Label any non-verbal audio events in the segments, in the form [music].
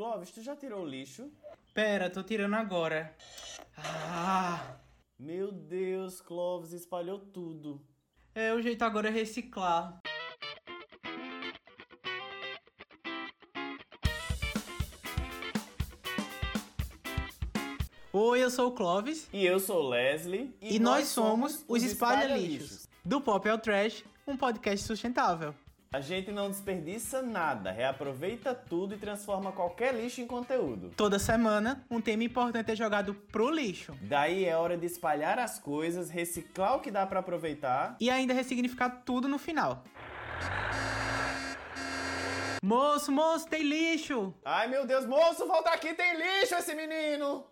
Clóvis, tu já tirou o lixo? Pera, tô tirando agora. Ah, Meu Deus, Clóvis espalhou tudo. é o jeito agora é reciclar. Oi, eu sou o Clovis E eu sou o Leslie. e, nós somos os Espalha Lixos. Do Pop ao Trash, um podcast sustentável. A gente não desperdiça nada, reaproveita tudo e transforma qualquer lixo em conteúdo. Toda semana, um tema importante é jogado pro lixo. Daí é hora de espalhar as coisas, reciclar o que dá pra aproveitar. E ainda ressignificar tudo no final. Moço, moço, tem lixo! Ai meu Deus, moço, volta aqui, tem lixo esse menino!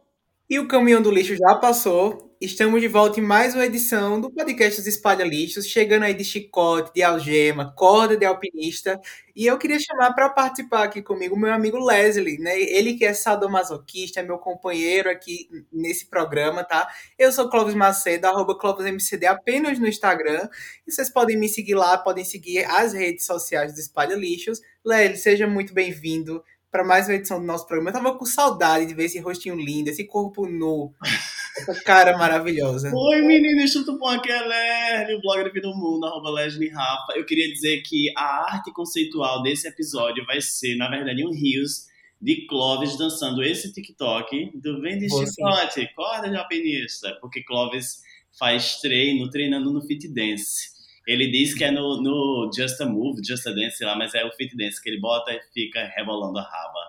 E o caminhão do lixo já passou. Estamos de volta em mais uma edição do podcast dos Espalha Lixos, chegando aí de chicote, de algema, corda de alpinista. E eu queria chamar para participar aqui comigo meu amigo Leslie, né? Ele que é sadomasoquista, é meu companheiro aqui nesse programa, tá? Eu sou Clóvis Macedo, arroba ClóvisMCD apenas no Instagram. E vocês podem me seguir lá, podem seguir as redes sociais do Espalha Lixos. Leslie, seja muito bem-vindo para mais uma edição do nosso programa. Eu tava com saudade de ver esse rostinho lindo, esse corpo nu, essa cara maravilhosa. [laughs] Oi, meninas, tudo bom? Aqui é Lerly, o blog da Vida do Mundo, arroba Leslie Rafa. Eu queria dizer que a arte conceitual desse episódio vai ser, na verdade, um rios de Clóvis dançando esse TikTok do Vem de Boa, Chicote, corda de alpinista, porque Clóvis faz treino, treinando no Fit Dance. Ele diz que é no, no Just a Move, Just a Dance, sei lá, mas é o Fit Dance que ele bota e fica rebolando a raba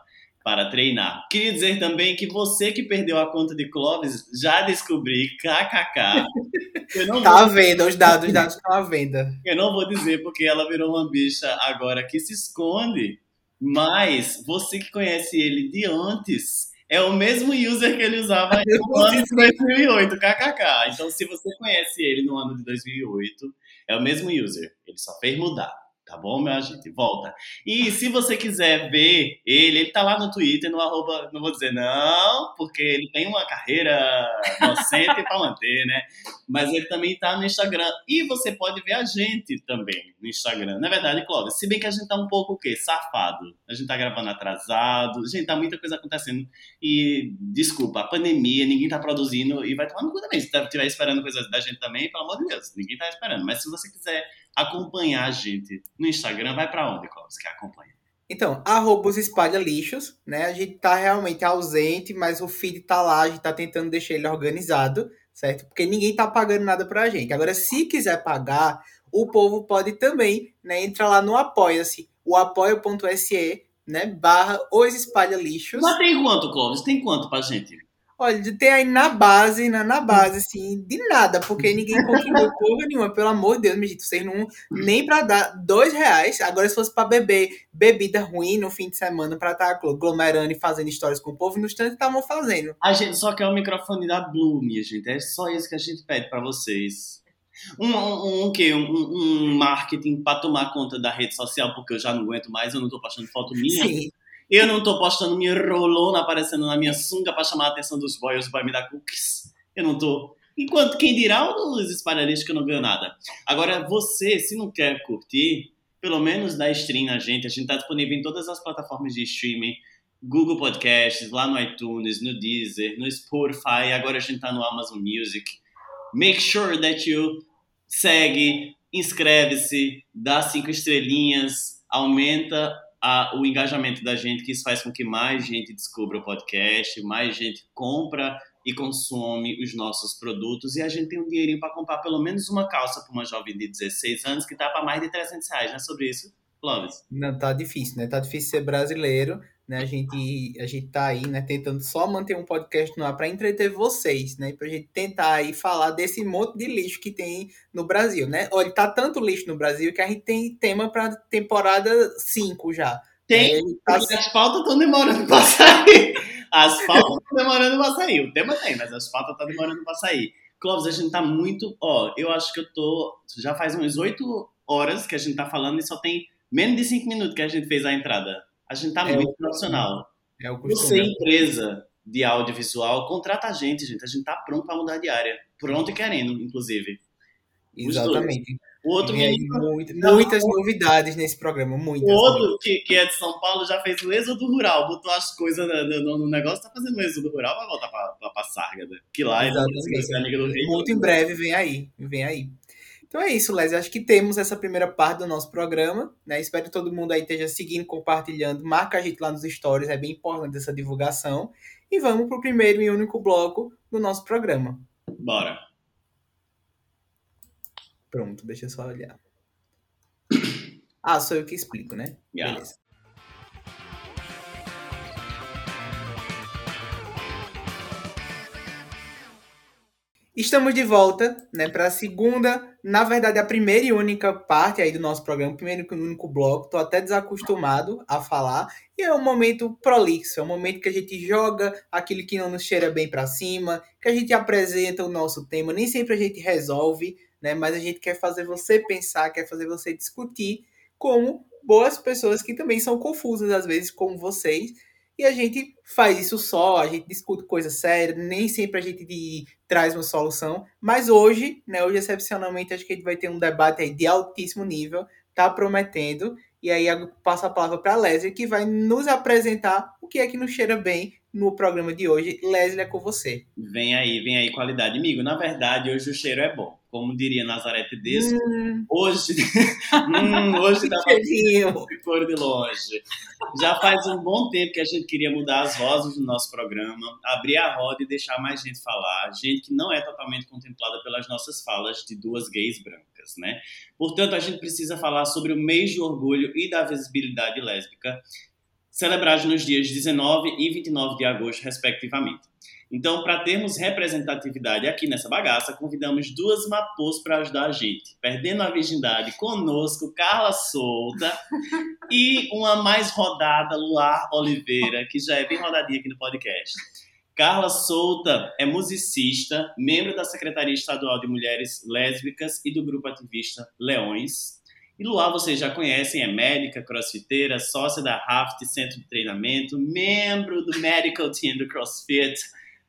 para treinar. Queria dizer também que você que perdeu a conta de Clóvis, já descobri, kkk. [laughs] Eu não, Tá à vou, venda, os dados, os dados estão à venda. eu não vou dizer porque ela virou uma bicha agora que se esconde, mas você que conhece ele de antes, é o mesmo user que ele usava [laughs] no ano de 2008, kkk. Então, se você conhece ele no ano de 2008, é o mesmo user. Ele só fez mudar. Tá bom, minha gente? Volta. E se você quiser ver ele, ele tá lá no Twitter, no arroba, não vou dizer não, porque ele tem uma carreira docente pra manter, né? Mas ele também tá no Instagram. E você pode ver a gente também no Instagram. Na verdade, Clóvis, se bem que a gente tá um pouco o quê? Safado. A gente tá gravando atrasado. Gente, tá muita coisa acontecendo. E, desculpa, a pandemia, ninguém tá produzindo. E vai tomar no cu também. Se estiver esperando coisas da gente também, pelo amor de Deus, ninguém tá esperando. Mas se você quiser acompanhar a gente no Instagram, vai pra onde, Clóvis, que acompanha? Então, arroba os espalha lixos, né? A gente tá realmente ausente, mas o feed tá lá, a gente tá tentando deixar ele organizado, certo? Porque ninguém tá pagando nada pra gente. Agora, se quiser pagar, o povo pode também, né? Entra lá no Apoia-se, o apoia.se, né? Barra os espalha lixos. Mas tem quanto, Clóvis? Tem quanto pra gente? Olha, de ter aí na base, na, na base, assim, de nada, porque ninguém contribuiu [laughs] porra nenhuma, pelo amor de Deus, me gente, vocês não, nem pra dar dois reais, agora se fosse pra beber bebida ruim no fim de semana, pra estar aglomerando e fazendo histórias com o povo, no instante estavam fazendo. A gente só quer o microfone da Blue, minha gente. É só isso que a gente pede pra vocês. Um, um, um, quê? Um, um marketing pra tomar conta da rede social, porque eu já não aguento mais, eu não tô postando foto minha. Sim, Eu não tô postando minha rolona aparecendo na minha sunga pra chamar a atenção dos boys, boys me dar cookies. Eu não tô. Enquanto quem dirá os espalharistas que eu não ganho nada. Agora, você, se não quer curtir, pelo menos dá stream na gente. A gente tá disponível em todas as plataformas de streaming. Google Podcasts, lá no iTunes, no Deezer, no Spotify. Agora a gente tá no Amazon Music. Make sure that you segue, inscreve-se, dá cinco estrelinhas, aumenta a- o engajamento da gente, que isso faz com que mais gente descubra o podcast, mais gente compra e consome os nossos produtos e a gente tem um dinheirinho para comprar pelo menos uma calça para uma jovem de 16 anos que tá para mais de 300 reais, não é sobre isso, Clóvis? não, tá difícil, né? Tá difícil ser brasileiro, né? A gente, a gente tá aí, né, tentando só manter um podcast no ar pra entreter vocês, né? Pra gente tentar aí falar desse monte de lixo que tem no Brasil, né? Olha, tá tanto lixo no Brasil que a gente tem tema pra temporada 5 já. Tem, É, tá- as pautas estão demorando para sair. As pautas estão demorando para sair. O tema tem, mas as pautas estão demorando para sair. Clóvis, a gente tá muito. Ó, eu acho que eu tô. Já faz uns oito horas que a gente tá falando e só tem menos de cinco minutos que a gente fez a entrada. A gente tá É, muito o- profissional. É o Você, empresa de audiovisual, contrata a gente, gente. A gente tá pronto para mudar de área. Pronto e querendo, inclusive. Exatamente. O outro aí menino, muito- muitas novidades nesse programa, muitas. o outro que, que é de São Paulo já fez o êxodo rural, botou as coisas no, no- no negócio, tá fazendo o êxodo rural, vai voltar pra, pra, pra Sárgada. Que lá é Exatamente. amiga do rei. Muito em breve vem aí, vem aí. Então é isso, Les. Acho que temos essa primeira parte do nosso programa. Né? Espero que todo mundo aí esteja seguindo, compartilhando. Marca a gente lá nos stories, é bem importante essa divulgação. E vamos pro primeiro e único bloco do nosso programa. Bora. Pronto, deixa eu só olhar. Ah, sou eu que explico, né? Yeah. Beleza. Estamos de volta, né, para a segunda, na verdade a primeira e única parte aí do nosso programa, primeiro e único bloco. Tô até desacostumado a falar e é um momento prolixo, é um momento que a gente joga aquilo que não nos cheira bem para cima, que a gente apresenta o nosso tema, nem sempre a gente resolve, né, mas a gente quer fazer você pensar, quer fazer você discutir como boas pessoas que também são confusas às vezes como vocês. E a gente faz isso só, a gente discute coisa séria, nem sempre a gente de- traz uma solução. Mas hoje, né, hoje excepcionalmente, acho que a gente vai ter um debate aí de altíssimo nível, tá prometendo. E aí eu passo a palavra para a Leslie, que vai nos apresentar o que é que nos cheira bem no programa de hoje. Leslie, é com você. Vem aí, vem aí, qualidade. Amigo, na verdade, hoje o cheiro é bom. Como diria Nazaré Tedesco, Hum, hoje, [laughs] hum, hoje dá pra [laughs] for [laughs] de longe. Já faz um bom tempo que a gente queria mudar as vozes do nosso programa, abrir a roda e deixar mais gente falar, gente que não é totalmente contemplada pelas nossas falas de duas gays brancas, né? Portanto, a gente precisa falar sobre o mês de orgulho e da visibilidade lésbica, celebrado nos dias 19 e 29 de agosto, respectivamente. Então, para termos representatividade aqui nessa bagaça, convidamos duas mapôs para ajudar a gente. Perdendo a virgindade conosco, Carla Solta [laughs] e uma mais rodada, Luar Oliveira, que já é bem rodadinha aqui no podcast. Carla Solta é musicista, membro da Secretaria Estadual de Mulheres Lésbicas e do grupo ativista Leões. E Luar vocês já conhecem, é médica, crossfiteira, sócia da Raft Centro de Treinamento, membro do Medical Team do CrossFit.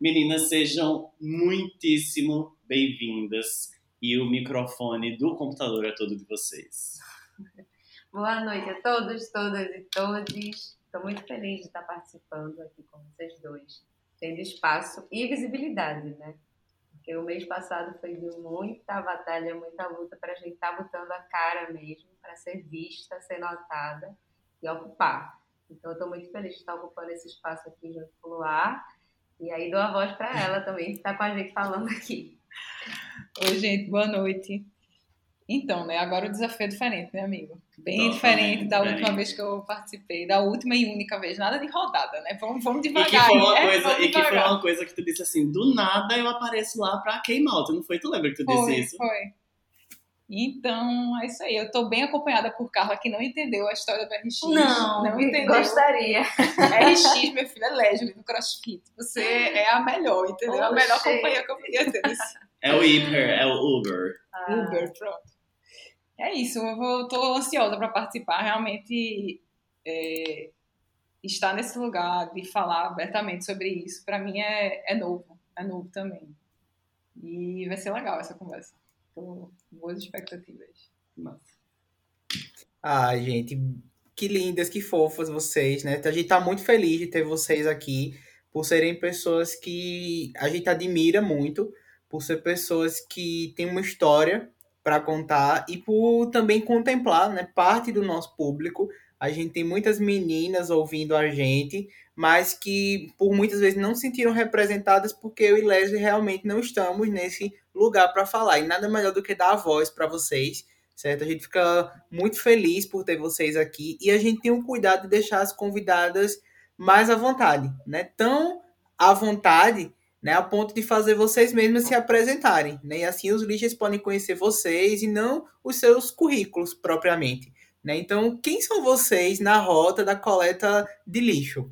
Meninas, sejam muitíssimo bem-vindas. E o microfone do computador é todo de vocês. Boa noite a todos, todas e todes. Estou muito feliz de estar participando aqui com vocês dois, tendo espaço e visibilidade, né? Porque o mês passado foi de muita batalha, muita luta para a gente estar botando a cara mesmo, para ser vista, ser notada e ocupar. Então, eu estou muito feliz de estar ocupando esse espaço aqui junto com o Luar. E aí dou a voz para ela também, que está com a gente falando aqui. Oi, gente, boa noite. Então, né, agora o desafio é diferente, né, amigo? Bem Totalmente diferente da diferente. última vez que eu participei, da última e única vez, nada de rodada, né? Vamos, vamos E devagar. que, foi uma né? coisa, Vamos e que foi uma coisa que tu disse assim, do nada eu apareço lá pra queimar, tu não foi? Tu lembra que tu Foi, disse isso? foi. Então, é isso aí. Eu tô bem acompanhada por Carla, que não entendeu a história do RX. não entendeu. gostaria. RX, meu filho, é Leslie do CrossFit. Você é a melhor, entendeu? a melhor companhia que eu podia ter nesse É o Uber, é o Uber. Ah, Uber, pronto. É isso, eu tô ansiosa para participar. Realmente, é, estar nesse lugar de falar abertamente sobre isso, para mim é, é novo, é novo também. E vai ser legal essa conversa. Tô com boas expectativas. Massa. Ai, gente, que lindas, que fofas vocês, né? A gente tá muito feliz de ter vocês aqui, por serem pessoas que a gente admira muito, por ser pessoas que têm uma história para contar e por também contemplar, né, parte do nosso público. A gente tem muitas meninas ouvindo a gente, mas que por muitas vezes não se sentiram representadas porque eu e Leslie realmente não estamos nesse lugar para falar. E nada melhor do que dar a voz para vocês certo? A gente fica muito feliz por ter vocês aqui e a gente tem um cuidado de deixar as convidadas mais à vontade, né? Tão à vontade, né? A ponto de fazer vocês mesmas se apresentarem, né? E assim os lixos podem conhecer vocês e não os seus currículos propriamente, né? Então, quem são vocês na rota da coleta de lixo?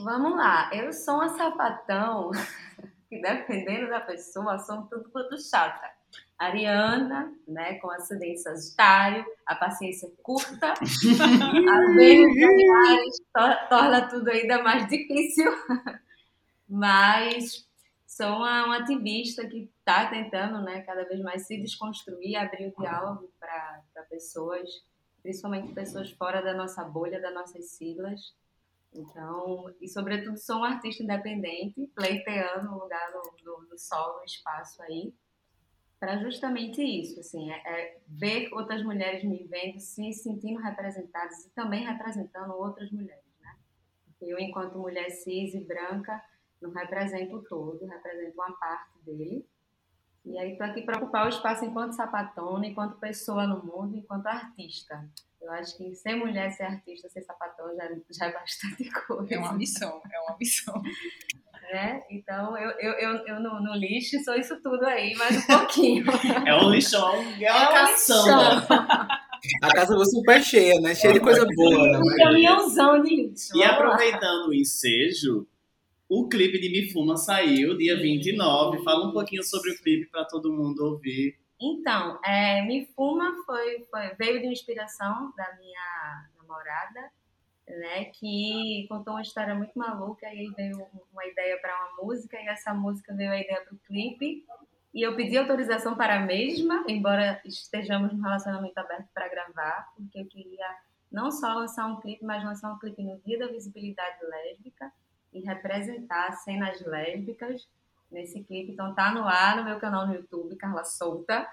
Vamos lá, eu sou uma sapatão [laughs] que dependendo da pessoa, sou tudo quanto chata. Ariana, né, com acidente sagitário, a paciência curta, [laughs] a Vênus torna tudo ainda mais difícil, mas sou uma, uma ativista que está tentando, né, cada vez mais se desconstruir, abrir o diálogo para pessoas, principalmente pessoas fora da nossa bolha, das nossas siglas. Então, e sobretudo sou um artista independente, pleiteando um lugar no, no, no sol, no espaço aí, para justamente isso, assim, é, é, ver outras mulheres me vendo, se sentindo representadas e também representando outras mulheres, né? Eu, enquanto mulher cis e branca, não represento o todo, represento uma parte dele. E aí estou aqui para ocupar o espaço enquanto sapatona, enquanto pessoa no mundo, enquanto artista. Eu acho que ser mulher, ser artista, ser sapatão já, já é bastante [laughs] coisa. É uma missão, é uma missão. Né? Então, eu, eu, eu, eu no, no, lixo sou isso tudo aí, mais um pouquinho. [laughs] É um lixão, é uma é caçamba. A casa foi super cheia, né? Cheia de coisa boa. Né? Um caminhãozão de lixo. E aproveitando o ensejo, o clipe de Me Fuma saiu dia 29. Fala um pouquinho sobre o clipe para todo mundo ouvir. Então, é, Me Fuma foi, foi, veio de inspiração da minha namorada, né, que contou uma história muito maluca e aí veio uma ideia para uma música e essa música veio a ideia para o clipe e eu pedi autorização para a mesma, embora estejamos no relacionamento aberto para gravar, porque eu queria não só lançar um clipe, mas lançar um clipe no Dia da Visibilidade Lésbica e representar cenas lésbicas nesse clipe. Então tá no ar no meu canal no YouTube, Carla Solta.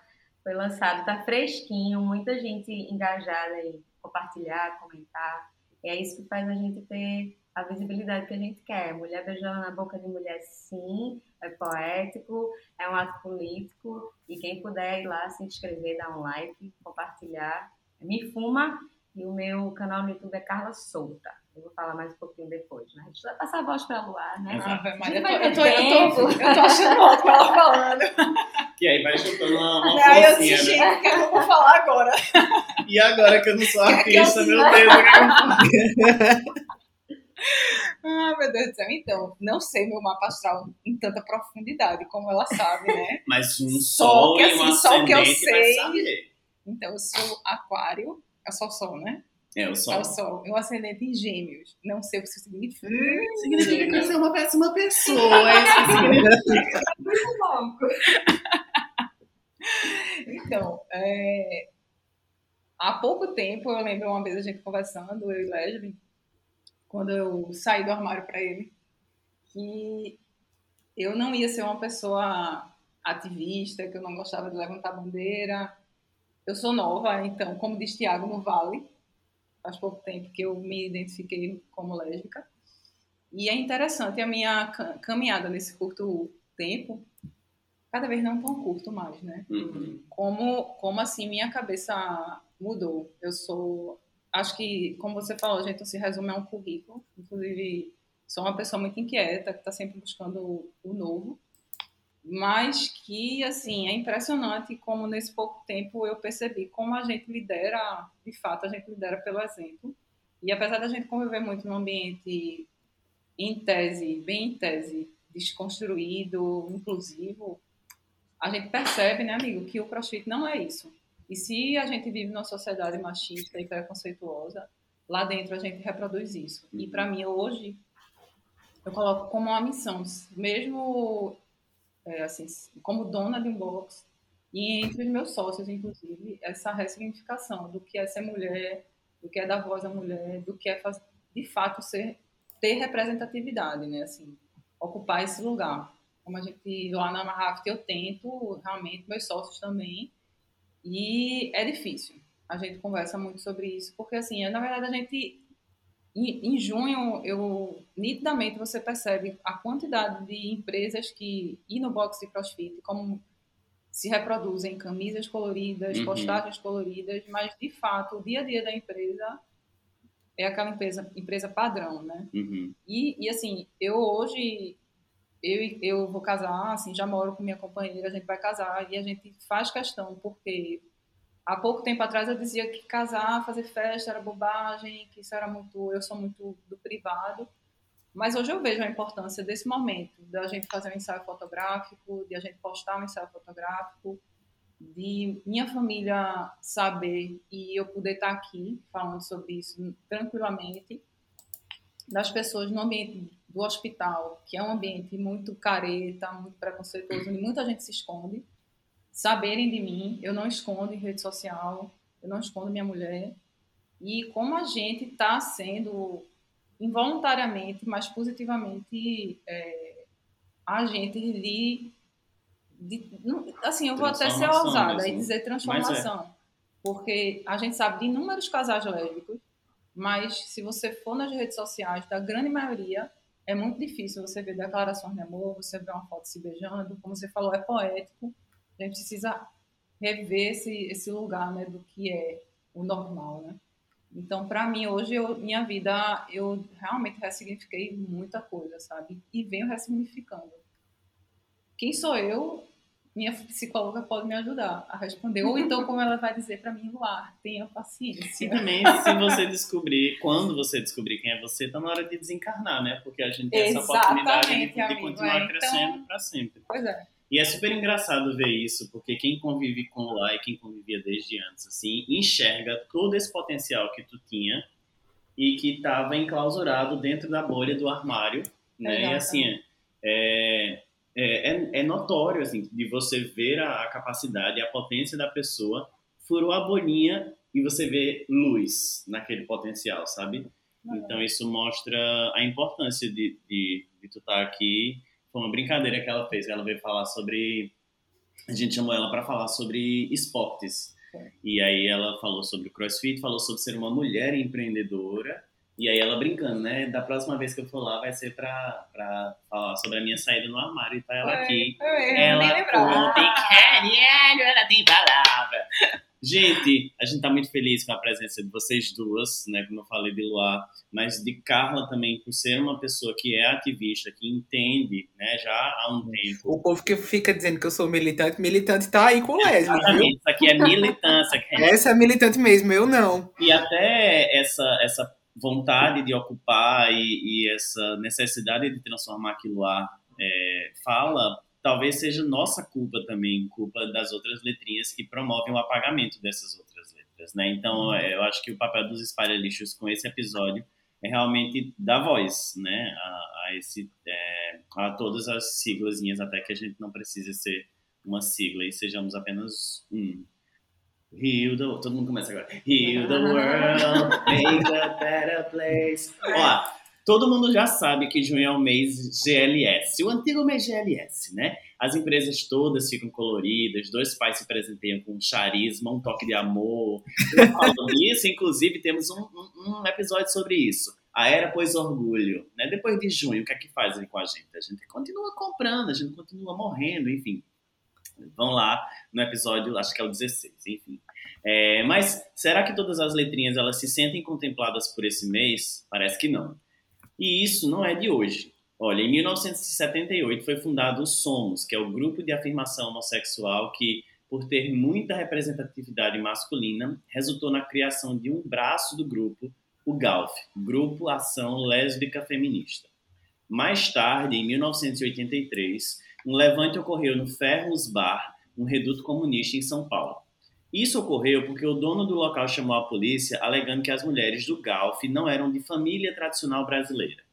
Foi lançado, tá fresquinho, muita gente engajada em compartilhar, comentar. E é isso que faz a gente ter a visibilidade que a gente quer. Mulher beijando na boca de mulher, sim, é poético, é um ato político. E quem puder ir lá se inscrever, dar um like, compartilhar, me fuma. E o meu canal no YouTube é Carla Solta. Eu vou falar mais um pouquinho depois, né? A gente vai passar a voz para Luar, né? Ah, mas eu, tô, eu, tô, eu, tô, eu tô achando ótimo ela [laughs] falando. E aí vai chutando uma, uma Aí eu desisti, né? que eu vou falar agora. E agora que eu não sou artista, meu Deus, o que [laughs] Ah, meu Deus do céu. Então, não sei meu mapa astral em tanta profundidade como ela sabe, né? [laughs] Mas um sol, que, assim, e um só que eu sei. Então, eu sou aquário, é só sol, né? É o sol. É o sol. Meu ascendente em gêmeos. Não sei o que isso significa. Hum, significa que você é uma péssima pessoa. É isso que significa. Muito [laughs] louco. Então, é... há pouco tempo, eu lembro uma vez a gente conversando, eu e Leslie, quando eu saí do armário para ele, que eu não ia ser uma pessoa ativista, que eu não gostava de levantar bandeira. Eu sou nova, então, como diz Tiago no Vale, faz pouco tempo que eu me identifiquei como lésbica. E é interessante a minha caminhada nesse curto tempo, cada vez não tão curto mais, né? Uhum. Como, como assim minha cabeça mudou. Eu sou, acho que, como você falou, a gente se resume a um currículo. Inclusive, sou uma pessoa muito inquieta, que está sempre buscando o novo mas que assim é impressionante como nesse pouco tempo eu percebi como a gente lidera, de fato a gente lidera pelo exemplo. E apesar da gente conviver muito num ambiente em tese, bem em tese, desconstruído, inclusivo, a gente percebe, né, amigo, que o crossfit não é isso. E se a gente vive numa sociedade machista e preconceituosa, lá dentro a gente reproduz isso. E para mim hoje eu coloco como uma missão, mesmo é, assim, como dona de um box, e entre os meus sócios, inclusive, essa ressignificação do que é ser mulher, do que é dar voz à mulher, do que é de fato ser ter representatividade, né? Assim, ocupar esse lugar. Como a gente lá na Marraft eu tento, realmente, meus sócios também, e é difícil. A gente conversa muito sobre isso, porque assim, na verdade a gente em, em junho, eu nitidamente você percebe a quantidade de empresas que e no box de CrossFit como se reproduzem camisas coloridas, uhum. postagens coloridas, mas de fato o dia a dia da empresa é aquela empresa, empresa padrão, né? Uhum. E, e assim, eu hoje eu, eu vou casar, assim, já moro com minha companheira, a gente vai casar e a gente faz questão porque há pouco tempo atrás eu dizia que casar, fazer festa era bobagem, que isso era muito, eu sou muito do privado. Mas hoje eu vejo a importância desse momento, da gente fazer um ensaio fotográfico, de a gente postar um ensaio fotográfico, de minha família saber e eu poder estar aqui falando sobre isso tranquilamente, das pessoas no ambiente do hospital, que é um ambiente muito careta, muito preconceituoso, onde muita gente se esconde, saberem de mim, eu não escondo em rede social, eu não escondo minha mulher, e como a gente está sendo involuntariamente, mas positivamente é, agente de, de, assim, eu vou até ser ousada e dizer transformação, é. porque a gente sabe de inúmeros casais lésbicos, mas se você for nas redes sociais, da grande maioria, é muito difícil você ver declarações de amor, você ver uma foto se beijando, como você falou, é poético, a gente precisa rever esse, esse lugar né, do que é o normal, né? Então, para mim, hoje, eu, minha vida, eu realmente ressignifiquei muita coisa, sabe? E venho ressignificando. Quem sou eu? Minha psicóloga pode me ajudar a responder. Ou então, como ela vai dizer para mim, Luar, tenha paciência. E também, se você descobrir, quando você descobrir quem é você, tá na hora de desencarnar, né? Porque a gente tem essa oportunidade de, de continuar é, então, crescendo para sempre. Pois é. E é super engraçado ver isso, porque quem convive com lá e quem convivia desde antes, assim, enxerga todo esse potencial que tu tinha e que estava enclausurado dentro da bolha do armário, né? E assim, é, é, é, é, notório, assim, de você ver a, a capacidade e a potência da pessoa, furou a bolinha e você vê luz naquele potencial, sabe? Então isso mostra a importância de, de, de tu estar tá aqui foi uma brincadeira que ela fez. Ela veio falar sobre. A gente chamou ela para falar sobre esportes. É. E aí ela falou sobre o crossfit, falou sobre ser uma mulher empreendedora. E aí ela brincando, né? Da próxima vez que eu for lá vai ser pra, pra falar sobre a minha saída no armário. E tá ela aqui. ela conta [laughs] caralho, ela tem palavra. Gente, a gente está muito feliz com a presença de vocês duas, né? Como eu falei de Luar, mas de Carla também, por ser uma pessoa que é ativista, que entende, né, já há um tempo. O povo que fica dizendo que eu sou militante, militante tá aí com o Leslie. Exatamente, isso aqui é militância. [laughs] Essa é militante mesmo, eu não. E até essa, essa vontade de ocupar e, e essa necessidade de transformar aquilo lá é, fala talvez seja nossa culpa também, culpa das outras letrinhas que promovem o apagamento dessas outras letras, né? Então, uhum. eu acho que o papel dos espalha-lixos com esse episódio é realmente dar voz, né, a, a esse, é, a todas as siglazinhas, até que a gente não precise ser uma sigla e sejamos apenas um. Heal the... Todo mundo começa agora. Heal the world, [laughs] make a better place. Ó, Todo mundo já sabe que junho é o mês GLS, o antigo mês GLS, né? As empresas todas ficam coloridas, dois pais se presenteiam com charisma, um toque de amor. [laughs] isso, inclusive, temos um, um, um, episódio sobre isso. A era pôs orgulho, né? Depois de junho, o que é que fazem com a gente? A gente continua comprando, a gente continua morrendo, enfim. Vão lá no episódio, acho que é o 16, enfim. É, mas será que todas as letrinhas elas se sentem contempladas por esse mês? Parece que não. E isso não é de hoje. Olha, em 1978 foi fundado o Somos, que é o grupo de afirmação homossexual que, por ter muita representatividade masculina, resultou na criação de um braço do grupo, o GALF, Grupo Ação Lésbica Feminista. Mais tarde, em 1983, um levante ocorreu no Ferros Bar, um reduto comunista em São Paulo. Isso ocorreu porque o dono do local chamou a polícia alegando que as mulheres do Galf não eram de família tradicional brasileira.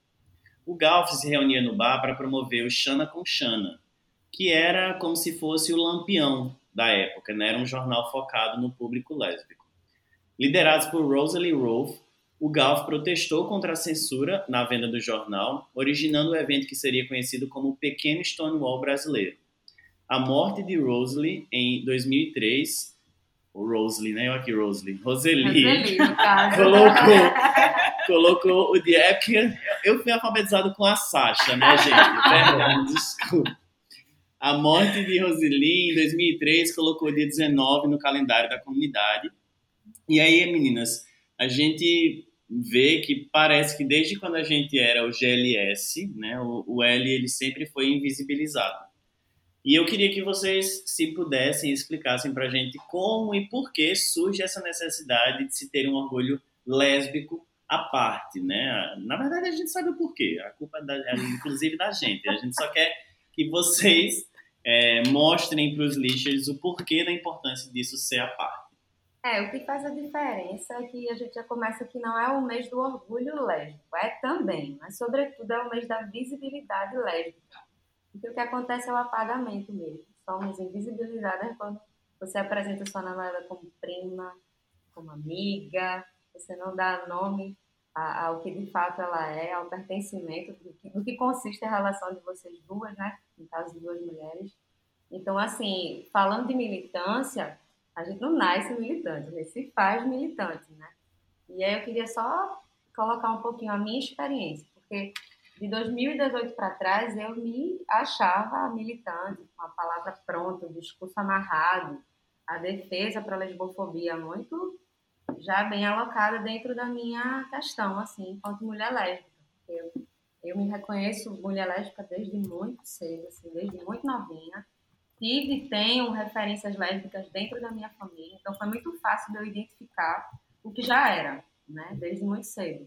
O Galf se reunia no bar para promover o Xana com Xana, que era como se fosse o Lampião da época, né? era um jornal focado no público lésbico. Liderados por Rosalie Rolfe, o Galf protestou contra a censura na venda do jornal, originando o evento que seria conhecido como o Pequeno Stonewall Brasileiro. A morte de Rosalie em 2003 o Rosely, né? Eu aqui, Rosely. Roseli. Roseli [laughs] colocou, colocou o dia. É porque eu fui alfabetizado com a Sasha, né, gente? [laughs] desculpa. A morte de Roseli em 2003 colocou o dia 19 no calendário da comunidade. E aí, meninas, a gente vê que parece que desde quando a gente era o GLS, né, o, o L ele sempre foi invisibilizado. E eu queria que vocês, se pudessem, explicassem para a gente como e por que surge essa necessidade de se ter um orgulho lésbico à parte, né? Na verdade, a gente sabe o porquê. A culpa, é da, é, inclusive, da gente. A gente só quer que vocês é, mostrem para os lixers o porquê da importância disso ser à parte. É, o que faz a diferença é que a gente já começa que não é o mês do orgulho lésbico, é também, mas sobretudo é o mês da visibilidade lésbica. Porque o que acontece é o apagamento mesmo. Somos invisibilizadas quando você apresenta sua namorada como prima, como amiga, você não dá nome ao que de fato ela é, ao pertencimento, do que, do que consiste a relação de vocês duas, né? No caso de duas mulheres. Então, assim, falando de militância, a gente não nasce militante, a gente se faz militante, né? E aí eu queria só colocar um pouquinho a minha experiência, porque de 2018 para trás eu me achava militante, com a palavra pronta, o discurso amarrado, a defesa para a lesbofobia muito já bem alocada dentro da minha questão, assim, enquanto mulher lésbica. Eu, eu me reconheço mulher lésbica desde muito cedo, assim, desde muito novinha. Tive e tenho referências lésbicas dentro da minha família, então foi muito fácil de eu identificar o que já era, né, desde muito cedo.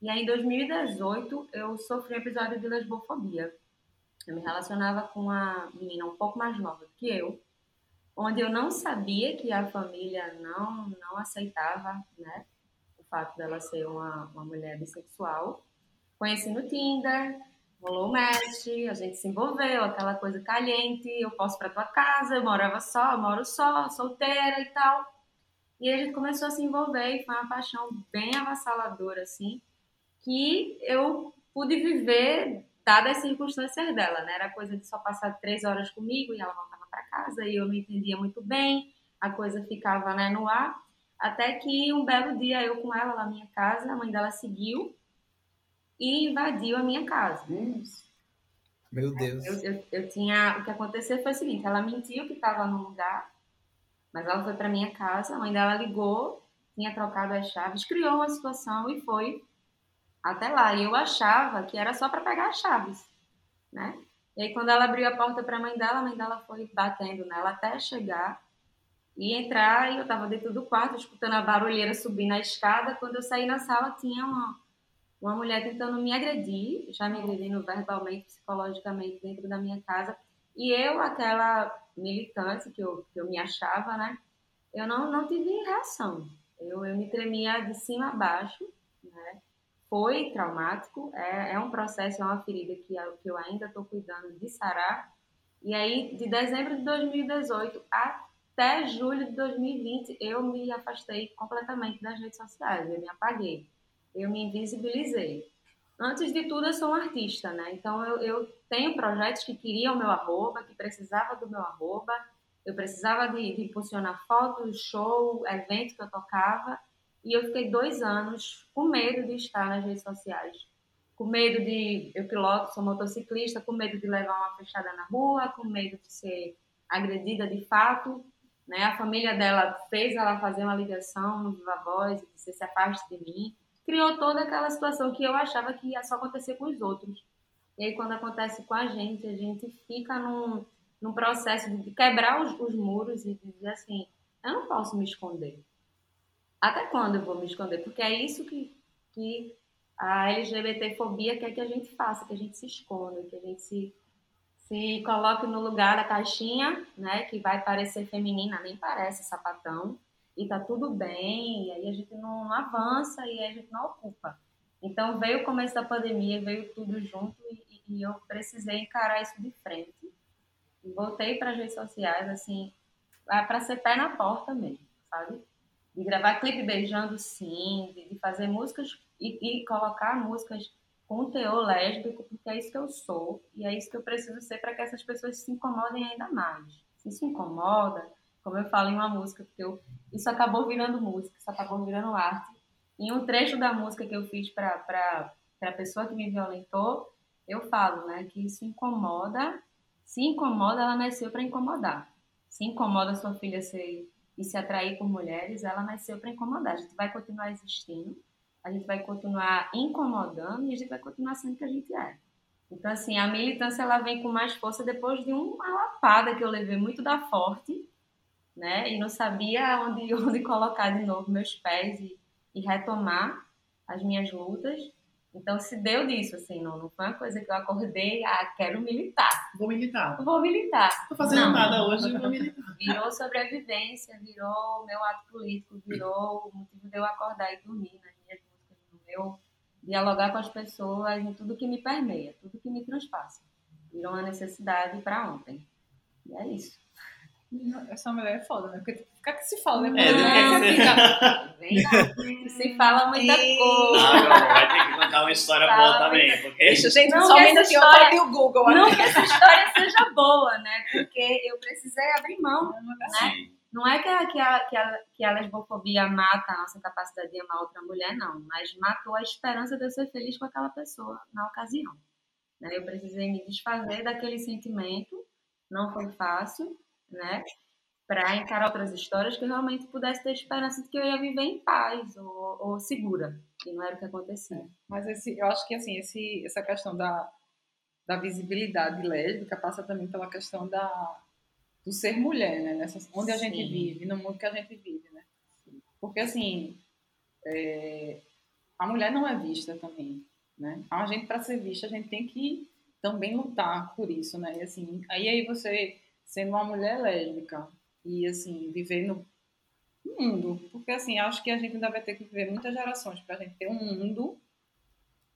E aí, em 2018, eu sofri um episódio de lesbofobia. Eu me relacionava com uma menina um pouco mais nova que eu, onde eu não sabia que a família não, não aceitava né, o fato dela ser uma, uma mulher bissexual. Conheci no Tinder, rolou o match, a gente se envolveu, aquela coisa caliente, eu posso para tua casa, eu morava só, eu moro só, solteira e tal. E a gente começou a se envolver e foi uma paixão bem avassaladora, assim, que eu pude viver dadas as circunstâncias dela, né? Era coisa de só passar três horas comigo e ela voltava para casa e eu não entendia muito bem, a coisa ficava né, no ar. Até que um belo dia eu com ela na minha casa, a mãe dela seguiu e invadiu a minha casa. Meu Deus. Eu, eu, eu, tinha. O que aconteceu foi o seguinte: ela mentiu que estava no lugar, mas ela foi para minha casa, a mãe dela ligou, tinha trocado as chaves, criou uma situação e foi até lá. E eu achava que era só para pegar as chaves, né? E aí, quando ela abriu a porta para a mãe dela, a mãe dela foi batendo nela até chegar e entrar. E eu estava dentro do quarto, escutando a barulheira subir na escada. Quando eu saí na sala, tinha uma, uma mulher tentando me agredir, já me agredindo verbalmente, psicologicamente dentro da minha casa. E eu, aquela militante que eu, que eu me achava, né? Eu não, não tive reação. Eu, eu me tremia de cima a baixo, né? Foi traumático, é, é um processo, é uma ferida que, eu ainda estou cuidando de sarar. E aí, de dezembro de 2018 até julho de 2020, eu me afastei completamente das redes sociais, eu me apaguei, eu me invisibilizei. Antes de tudo, eu sou um artista, né? Então, eu, eu tenho projetos que queriam o meu arroba, que precisava do meu arroba, eu precisava de, de impulsionar fotos, show, evento que eu tocava, e eu fiquei dois anos com medo de estar nas redes sociais. Com medo de. Eu piloto, sou motociclista, com medo de levar uma fechada na rua, com medo de ser agredida de fato. Né? A família dela fez ela fazer uma ligação no Viva Voz, disse: se afaste de mim. Criou toda aquela situação que eu achava que ia só acontecer com os outros. E aí, quando acontece com a gente, a gente fica num, num processo de quebrar os, os muros e dizer assim: eu não posso me esconder até quando eu vou me esconder? Porque é isso que, que a LGBTfobia quer que a gente faça, que a gente se esconda, que a gente se, se coloque no lugar da caixinha, né? Que vai parecer feminina, nem parece sapatão, e tá tudo bem, e aí a gente não avança e a gente não ocupa. Então veio o começo da pandemia, veio tudo junto e, e eu precisei encarar isso de frente. Voltei para as redes sociais, assim, para ser pé na porta mesmo, sabe? De gravar clipe beijando sim, de, de fazer músicas e, e, colocar músicas com teor lésbico, porque é isso que eu sou e é isso que eu preciso ser para que essas pessoas se incomodem ainda mais. Se isso incomoda, como eu falo em uma música, porque eu, isso acabou virando música, isso acabou virando arte. Em um trecho da música que eu fiz para a pessoa que me violentou, eu falo né, que isso incomoda. Se incomoda, ela nasceu para incomodar. Se incomoda sua filha ser e se atrair por mulheres, ela nasceu para incomodar. A gente vai continuar existindo, a gente vai continuar incomodando e a gente vai continuar sendo o que a gente é. Então, assim, a militância ela vem com mais força depois de uma lapada que eu levei muito da forte, né? E não sabia onde, [laughs] onde colocar de novo meus pés e, e retomar as minhas lutas. Então se deu disso, assim, não, não foi uma coisa que eu acordei, ah, quero militar. Vou militar. Vou militar. Tô fazendo Não. nada hoje, vou militar. Virou sobrevivência, virou meu ato político, virou o motivo de eu acordar e dormir nas minhas músicas, no meu dialogar com as pessoas, em tudo que me permeia, tudo que me transpassa. Virou uma necessidade para ontem. E é isso. Essa mulher é foda, né? Porque fica que se fala, né? É, do que fica- Vem cá, se fala muita coisa. Ah, vai ter que contar uma história boa Fala, também, porque Deixa, gente, Não, só eu história- abri o Google. Não que essa história seja boa, né? Porque eu precisei abrir mão. assim, Não é que a, que, a, que, a, que a lesbofobia mata a nossa capacidade de amar outra mulher, não. Mas matou a esperança de eu ser feliz com aquela pessoa na ocasião. Né? Eu precisei me desfazer daquele sentimento. Não foi fácil, né? Para encarar outras histórias que eu realmente pudesse ter esperança de que eu ia viver em paz ou, ou segura. E não era o que acontecia. Mas esse, eu acho que assim, esse, essa questão da, da visibilidade lésbica passa também pela questão da, do ser mulher, né? Nessa, onde a gente Sim. vive, no mundo que a gente vive, né? Porque assim, é, a mulher não é vista também, né? A gente, para ser vista, a gente tem que também lutar por isso, né? E assim, aí, aí você, sendo uma mulher lésbica e assim, viver no mundo, porque assim, acho que a gente ainda vai ter que viver muitas gerações para a gente ter um mundo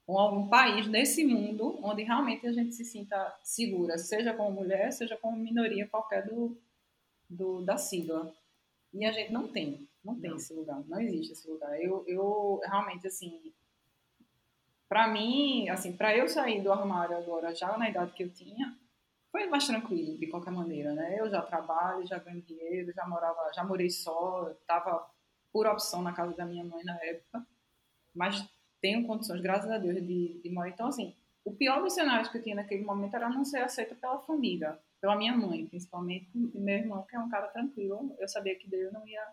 ou algum país nesse mundo onde realmente a gente se sinta segura, seja como mulher, seja como minoria qualquer do, do da sigla. E a gente não tem, não tem Não. esse lugar, não existe esse lugar. Eu, eu realmente assim, para mim, assim, para eu sair do armário agora, já na idade que eu tinha, foi mais tranquilo de qualquer maneira, né? Eu já trabalho, já ganho dinheiro, já morava, já morei só, estava por opção na casa da minha mãe na época, mas tenho condições, graças a Deus, de, de morar. Então, assim, o pior dos cenários que eu tinha naquele momento era não ser aceita pela família, pela minha mãe, principalmente, e meu irmão, que é um cara tranquilo. Eu sabia que Deus não ia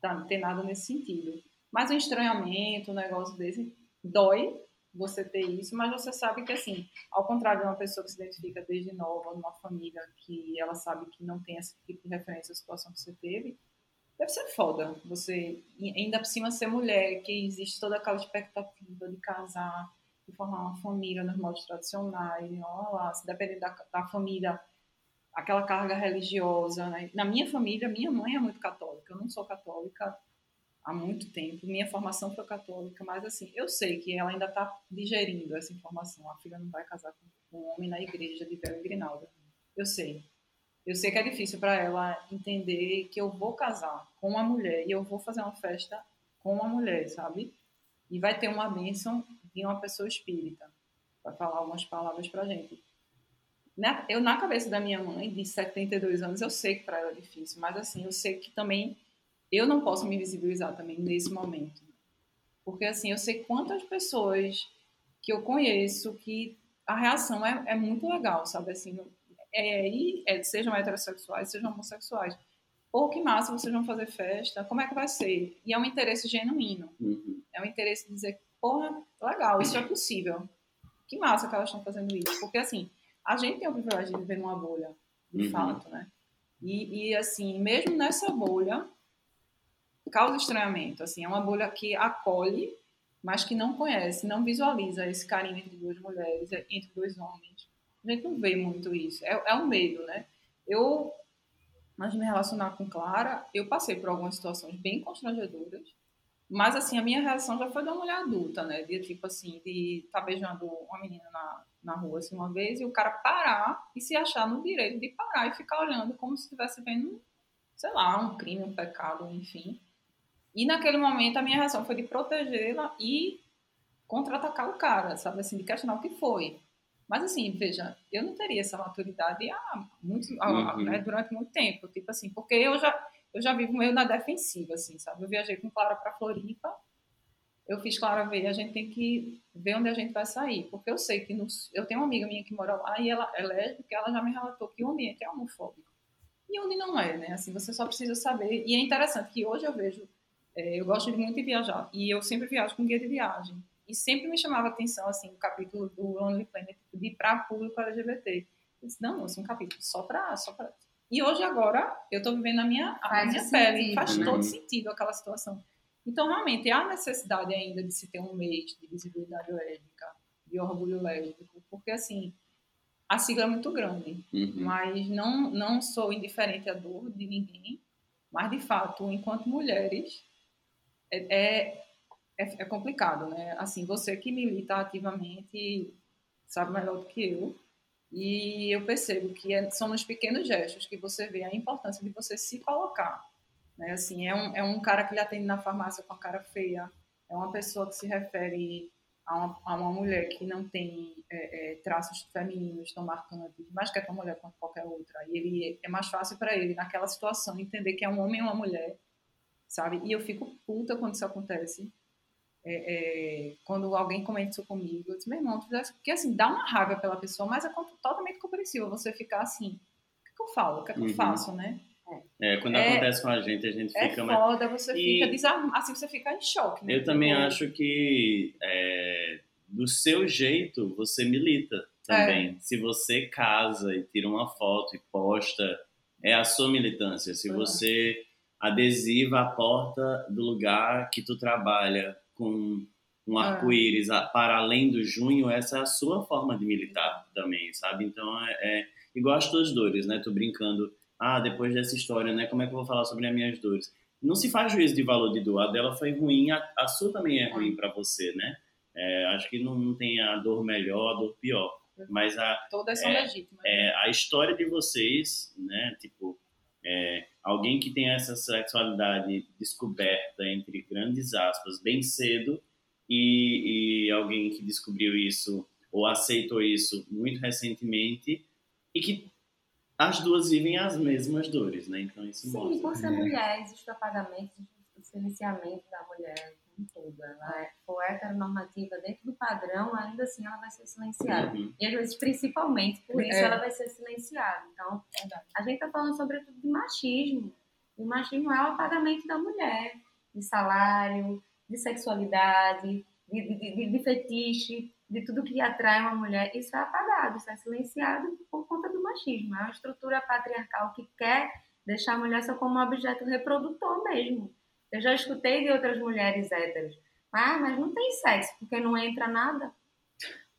dar- ter nada nesse sentido. Mas o estranhamento, um negócio desse, dói você ter isso, mas você sabe que, assim, ao contrário de uma pessoa que se identifica desde nova numa família que ela sabe que não tem esse tipo de referência à situação que você teve, deve ser foda. Você, ainda por cima, ser mulher, que existe toda aquela expectativa de casar, de formar uma família nos moldes tradicionais, olha lá, se depender da, da família, aquela carga religiosa, né? Na minha família, minha mãe é muito católica, eu não sou católica há muito tempo, minha formação foi católica, mas assim, eu sei que ela ainda está digerindo essa informação, a filha não vai casar com um homem na igreja de e grinalda, eu sei. Eu sei que é difícil para ela entender que eu vou casar com uma mulher e eu vou fazer uma festa com uma mulher, sabe? E vai ter uma bênção de uma pessoa espírita. Vai falar algumas palavras pra gente. Na- Eu, na cabeça da minha mãe, de 72 anos, eu sei que para ela é difícil, mas assim, eu sei que também eu não posso me visibilizar também nesse momento. Porque assim, eu sei quantas pessoas que eu conheço que a reação é, é muito legal, sabe? Assim, é, é, sejam heterossexuais, sejam homossexuais. Pô, que massa, vocês vão fazer festa, como é que vai ser? E é um interesse genuíno. uhum. É um interesse de dizer, porra, legal, isso é possível. Que massa que elas estão fazendo isso. Porque, assim, a gente tem o privilégio de viver numa bolha, de Uhum. fato, né? E, e, assim, mesmo nessa bolha, causa estranhamento. Assim, é uma bolha que acolhe, mas que não conhece, não visualiza esse carinho entre duas mulheres, entre dois homens. A gente não vê muito isso. É, é um medo, né? Eu, antes de me relacionar com Clara, eu passei por algumas situações bem constrangedoras, mas, assim, a minha reação já foi uma mulher adulta, né? De, tipo assim, de estar beijando uma menina na, na rua, assim, uma vez, e o cara parar e se achar no direito de parar e ficar olhando como se estivesse vendo, sei lá, um crime, um pecado, enfim. E naquele momento a minha reação foi de protegê-la e contra-atacar o cara, sabe? Assim, de questionar o que foi. Mas assim, veja, eu não teria essa maturidade há muito, há- Uhum. né, durante muito tempo, tipo assim, porque eu já eu já vivo meio na defensiva, assim, sabe? Eu viajei com Clara para Floripa, eu fiz Clara ver, a gente tem que ver onde a gente vai sair, porque eu sei que nos, eu tenho uma amiga minha que mora lá e ela é lésbica, ela já me relatou que o ambiente é homofóbico. E onde não é, né? Assim, você só precisa saber. E é interessante que hoje eu vejo, é, eu gosto de muito de viajar, e eu sempre viajo com guia de viagem. E sempre me chamava a atenção, assim, o capítulo do Lonely Planet, de ir para público LGBT. Eu disse, não, esse é um capítulo só para... Só pra... E hoje, agora, eu estou vivendo a minha, a Faz minha sentido, pele. Faz né? todo sentido aquela situação. Então, realmente, há necessidade ainda de se ter um mês de visibilidade lésbica, de orgulho lésbico, porque, assim, a sigla é muito grande, Uhum. mas não, não sou indiferente à dor de ninguém, mas, de fato, enquanto mulheres, é, é, é, é complicado, né? Assim, você que milita ativamente sabe melhor do que eu, e eu percebo que é, são nos pequenos gestos que você vê a importância de você se colocar. Né? Assim, é, um, é um cara que lhe atende na farmácia com a cara feia, é uma pessoa que se refere a uma, a uma mulher que não tem é, é, traços femininos tão marcantes, mas que é mulher quanto qualquer outra. E ele é mais fácil para ele, naquela situação, entender que é um homem ou uma mulher, sabe? E eu fico puta quando isso acontece. É, é, quando alguém comenta isso comigo, eu disse, meu irmão, porque assim, dá uma raiva pela pessoa, mas é totalmente compreensível você ficar assim, o que, que eu falo, o que, é que eu Uhum. faço, né? É, quando É- acontece com a gente, a gente É fica mais. foda, você E- fica desarmado, assim, você fica em choque, né? Eu também Tipo, acho que é, do seu jeito você milita também. Se você casa e tira uma foto e posta, é a sua militância. Se você adesiva a porta do lugar que tu trabalha com um Ah. arco-íris a- para além do junho, essa é a sua forma de militar também, sabe? Então é, é igual as tuas dores, né? Tô brincando. Ah, depois dessa história, né? Como é que eu vou falar sobre as minhas dores? Não se faz juízo de valor de dor. A dela foi ruim, a, a sua também é ruim para você, né? É, acho que não, não tem a dor melhor, a dor pior. Mas a, Todas são É, legítimas. é, a história de vocês, né? Tipo, é, alguém que tem essa sexualidade descoberta, entre grandes aspas, bem cedo, e, e alguém que descobriu isso ou aceitou isso muito recentemente, e que as duas vivem as mesmas dores, né? Então isso Sim, mostra. por ser mulher, existe o apagamento, existe o silenciamento da mulher tudo. Ela é, for heteronormativa dentro do padrão, ainda assim ela vai ser silenciada. Uhum. E às vezes, principalmente por isso, É. ela vai ser silenciada. Então, Verdade. a gente está falando sobretudo de machismo. E o machismo é o apagamento da mulher, de salário, de sexualidade, de, de, de, de fetiche, de tudo que atrai uma mulher. Isso é apagado, isso é silenciado por conta do machismo. É uma estrutura patriarcal que quer deixar a mulher só como um objeto reprodutor mesmo. Eu já escutei de outras mulheres héteros. Ah, mas não tem sexo, porque não entra nada.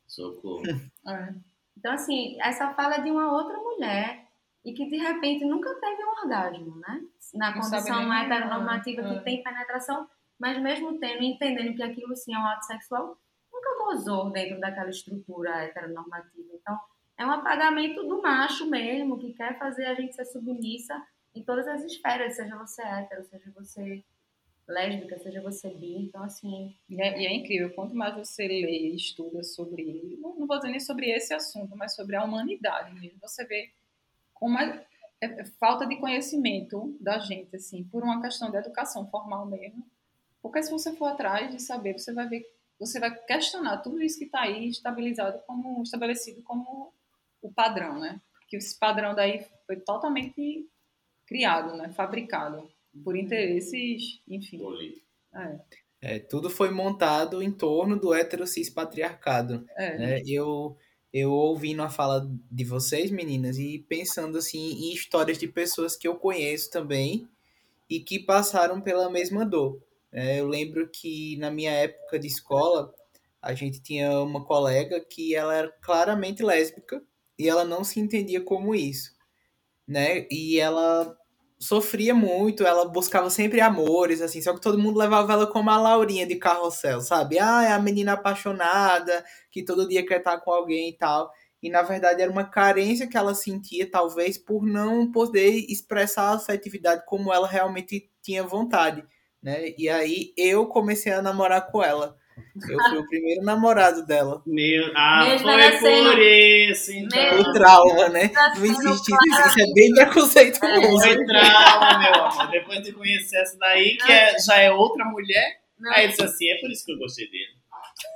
Socorro. [laughs] É. Então, assim, essa fala é de uma outra mulher e que de repente nunca teve um orgasmo, né? Na Não condição nem- heteronormativa é. que tem penetração, mas mesmo tendo, entendendo que aquilo sim é um ato sexual, nunca gozou dentro daquela estrutura heteronormativa. Então, é um apagamento do macho mesmo, que quer fazer a gente ser submissa em todas as esferas, seja você hétero, seja você lésbica, seja você bi. Então, assim, E é, e é incrível, quanto mais você lê e estuda sobre, não, não vou dizer nem sobre esse assunto, mas sobre a humanidade mesmo, você vê como é, é- é falta de conhecimento da gente, assim, por uma questão de educação formal mesmo. Porque se você for atrás de saber, você vai ver, você vai questionar tudo isso que está aí estabilizado como, estabelecido como o padrão, né? Que esse padrão daí foi totalmente criado, né? Fabricado por interesses, enfim. Político. É, É, tudo foi montado em torno do heterocis patriarcado. é. né? Eu, eu ouvindo a fala de vocês, meninas, e pensando assim em histórias de pessoas que eu conheço também e que passaram pela mesma dor. né? eu lembro que na minha época de escola, a gente tinha uma colega que ela era claramente lésbica e ela não se entendia como isso, né? E ela sofria muito, ela buscava sempre amores, assim, só que todo mundo levava ela como a Laurinha de carrossel, sabe? Ah, é a menina apaixonada, que todo dia quer estar com alguém e tal. E na verdade era uma carência que ela sentia, talvez, por não poder expressar a afetividade como ela realmente tinha vontade, né? E aí eu comecei a namorar com ela. Eu fui o primeiro namorado dela. Meu, ah, Mesmo foi por isso, então. Mesmo- O trauma, né? Não existe isso, isso é bem preconceituoso. Foi trauma, meu amor. Depois de conhecer essa daí, que é- já é outra mulher, não, aí disse assim, é por isso que eu gostei dele.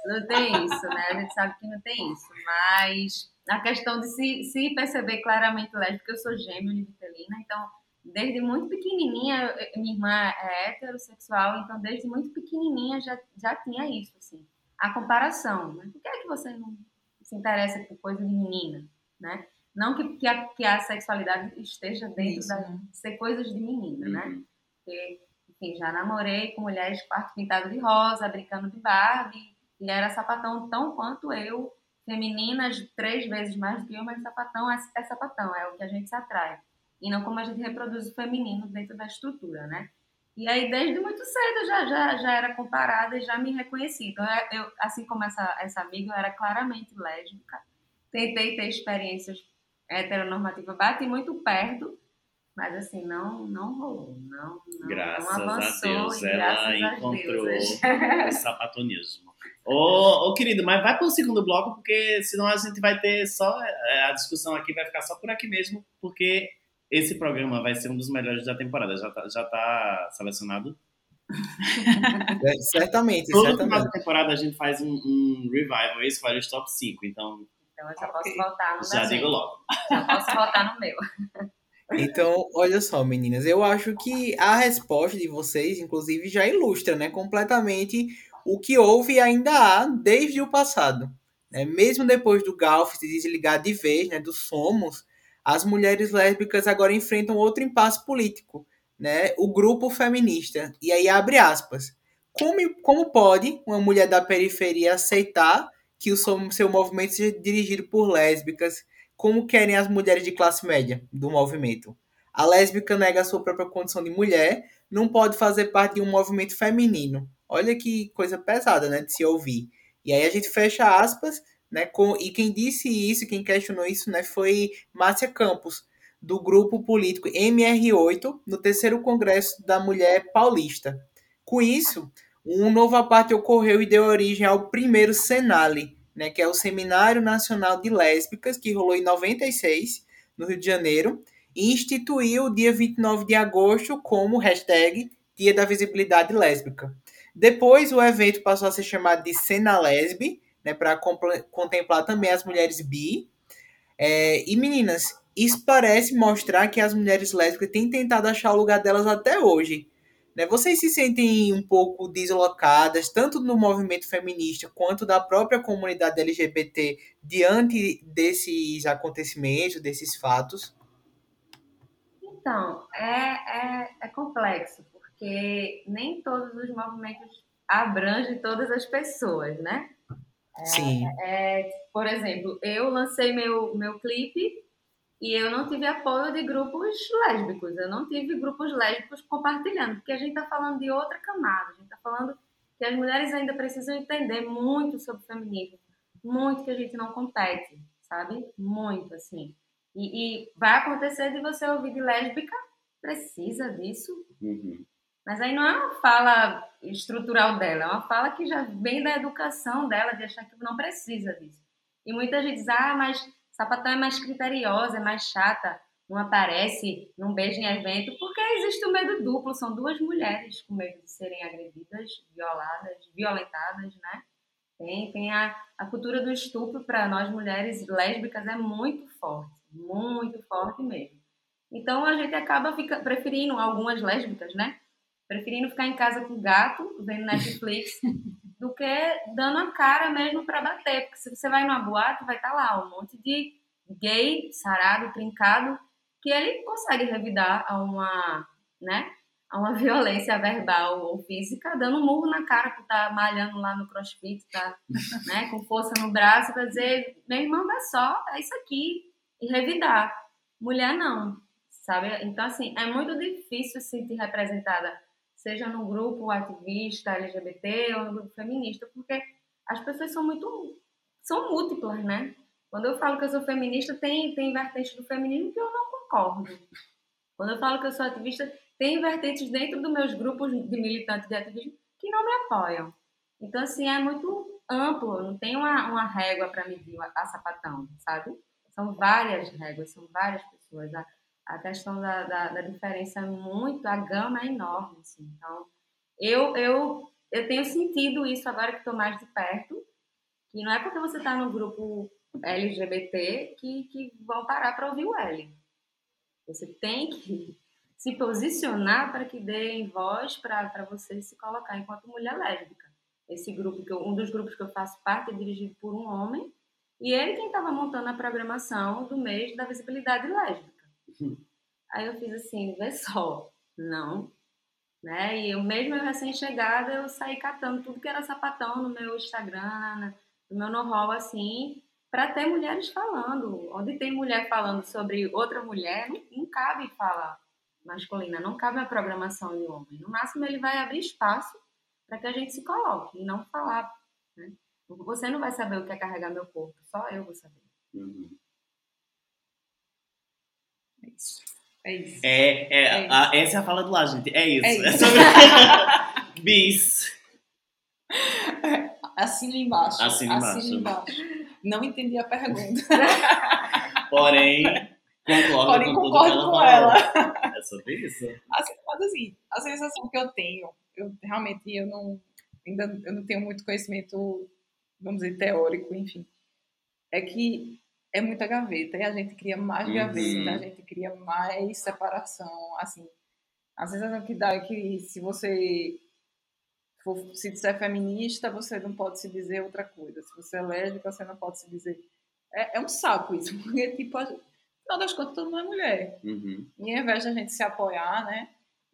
Não tem isso, né? A gente sabe que não tem isso. Mas a questão de se, se perceber claramente lésbica, eu sou gêmeo univitelina, então desde muito pequenininha, minha irmã é heterossexual, então desde muito pequenininha já, já tinha isso, assim. A comparação, né? Por que é que você não se interessa por coisa de menina, né? Não que, que, a, que a sexualidade esteja dentro Isso, da, né? ser coisas de menina, né? Uhum. Porque, enfim, já namorei com mulheres quarto pintado de rosa, brincando de Barbie, e era sapatão tão quanto eu, femininas três vezes mais do que eu, mas sapatão é, é sapatão, é o que a gente se atrai. E não como a gente reproduz o feminino dentro da estrutura, né? E aí, desde muito cedo, já, já, já era comparada e já me reconheci. Então, eu, assim como essa, essa amiga, eu era claramente lésbica. Tentei ter experiências heteronormativas, bati muito perto, mas assim, não, não rolou. Não, não, graças não avançou, a Deus, ela encontrou o [laughs] sapatonismo. Ô, ô, querido, mas vai para o segundo bloco, porque senão a gente vai ter só. É, a discussão aqui vai ficar só por aqui mesmo, porque esse programa vai ser um dos melhores da temporada. Já tá, já tá selecionado? [laughs] É, certamente, Toda certamente. temporada a gente faz um, um revival e escolhe os top 5. Então, então eu já posso voltar no Já digo logo. Já posso voltar no meu. Então, olha só, meninas, eu acho que a resposta de vocês, inclusive, já ilustra, né, completamente o que houve e ainda há desde o passado. Né? Mesmo depois do Galf se desligar de vez, né, do Somos, as mulheres lésbicas agora enfrentam outro impasse político, né? O grupo feminista. E aí abre aspas. Como, como pode uma mulher da periferia aceitar que o seu movimento seja dirigido por lésbicas, como querem as mulheres de classe média do movimento? A lésbica nega a sua própria condição de mulher, não pode fazer parte de um movimento feminino. Olha que coisa pesada, né, de se ouvir. E aí a gente fecha aspas né, com, e quem disse isso, quem questionou isso, né, foi Márcia Campos, do grupo político MR8, no terceiro Congresso da Mulher Paulista. Com isso, um novo aparte ocorreu e deu origem ao primeiro Senale, né, que é o Seminário Nacional de Lésbicas, que rolou em 96, no Rio de Janeiro, e instituiu o dia 29 de agosto como hashtag Dia da Visibilidade Lésbica. Depois, o evento passou a ser chamado de Senalesb, né, para contemplar também as mulheres bi. É, e meninas, isso parece mostrar que as mulheres lésbicas têm tentado achar o lugar delas até hoje. Né? Vocês se sentem um pouco deslocadas, tanto no movimento feminista quanto da própria comunidade LGBT, diante desses acontecimentos, desses fatos? Então, é, é, é complexo, porque nem todos os movimentos abrangem todas as pessoas, né? Sim. É, é, por exemplo, eu lancei meu, meu clipe e eu não tive apoio de grupos lésbicos, eu não tive grupos lésbicos compartilhando, porque a gente está falando de outra camada, a gente está falando que as mulheres ainda precisam entender muito sobre o feminismo, muito que a gente não compete, sabe? Muito, assim. E, e vai acontecer de você ouvir de lésbica, precisa disso. Uhum. Mas aí não é uma fala estrutural dela, é uma fala que já vem da educação dela, de achar que não precisa disso. E muita gente diz, ah, mas sapatão é mais criteriosa, é mais chata, não aparece, não beija em evento, porque existe o medo duplo, são duas mulheres com medo de serem agredidas, violadas, violentadas, né? Tem, tem a, a cultura do estupro para nós mulheres lésbicas é muito forte, muito forte mesmo. Então a gente acaba fica, preferindo algumas lésbicas, né? Preferindo ficar em casa com o gato, vendo Netflix, do que dando a cara mesmo para bater. Porque se você vai numa boate, vai estar tá lá um monte de gay, sarado, trincado, que ele consegue revidar a uma, né, a uma [laughs] violência verbal ou física, dando um murro na cara estar tá malhando lá no crossfit, tá, né, com força no braço, para dizer, meu irmão, é só, é isso aqui, e revidar. Mulher não, sabe? Então, assim, é muito difícil se sentir representada seja no grupo ativista LGBT ou no grupo feminista, porque as pessoas são muito são múltiplas, né? Quando eu falo que eu sou feminista, tem tem vertentes do feminismo que eu não concordo. Quando eu falo que eu sou ativista, tem vertentes dentro dos meus grupos de militantes de ativismo que não me apoiam. Então, assim, é muito amplo, não tem uma, uma régua para medir a, a sapatão, sabe? São várias réguas, são várias pessoas. A, a questão da, da, da, diferença é muito, a gama é enorme. Assim. Então, eu, eu, eu tenho sentido isso agora que estou mais de perto, que não é porque você está no grupo LGBT que, que vão parar para ouvir o L. Você tem que [laughs] se posicionar para que deem voz para você se colocar enquanto mulher lésbica. Esse grupo, que eu, um dos grupos que eu faço parte, é dirigido por um homem, e ele quem estava montando a programação do mês da visibilidade lésbica. Aí eu fiz assim, vê só, não. Né? E eu mesmo eu recém-chegada, eu saí catando tudo que era sapatão no meu Instagram, no meu know-how, assim, para ter mulheres falando. Onde tem mulher falando sobre outra mulher, não, não cabe falar masculina, não cabe a programação de homem. No máximo, ele vai abrir espaço para que a gente se coloque e não falar. Né? Você não vai saber o que é carregar meu corpo, só eu vou saber. Uhum. É isso. É isso. É, é, É isso. a- essa é a fala do lá, gente. É isso. É isso. sobre- [laughs] Bis. Assina embaixo. Assina embaixo. Assina embaixo. Não entendi a pergunta. [laughs] Porém, concordo Porém, com concordo ela ela. É sobre isso. Assim, mas assim, a sensação que eu tenho, eu realmente eu não ainda eu não tenho muito conhecimento, vamos dizer, teórico, enfim, é que é muita gaveta e a gente cria mais Uhum. gaveta, a gente cria mais separação, assim. A sensação que dá é que se você for se disser feminista, você não pode se dizer outra coisa. Se você é lésbica, você não pode se dizer. É, é um saco isso, [laughs] porque, tipo, a- no final das contas, todo mundo é mulher. Uhum. E ao invés de a gente se apoiar, né?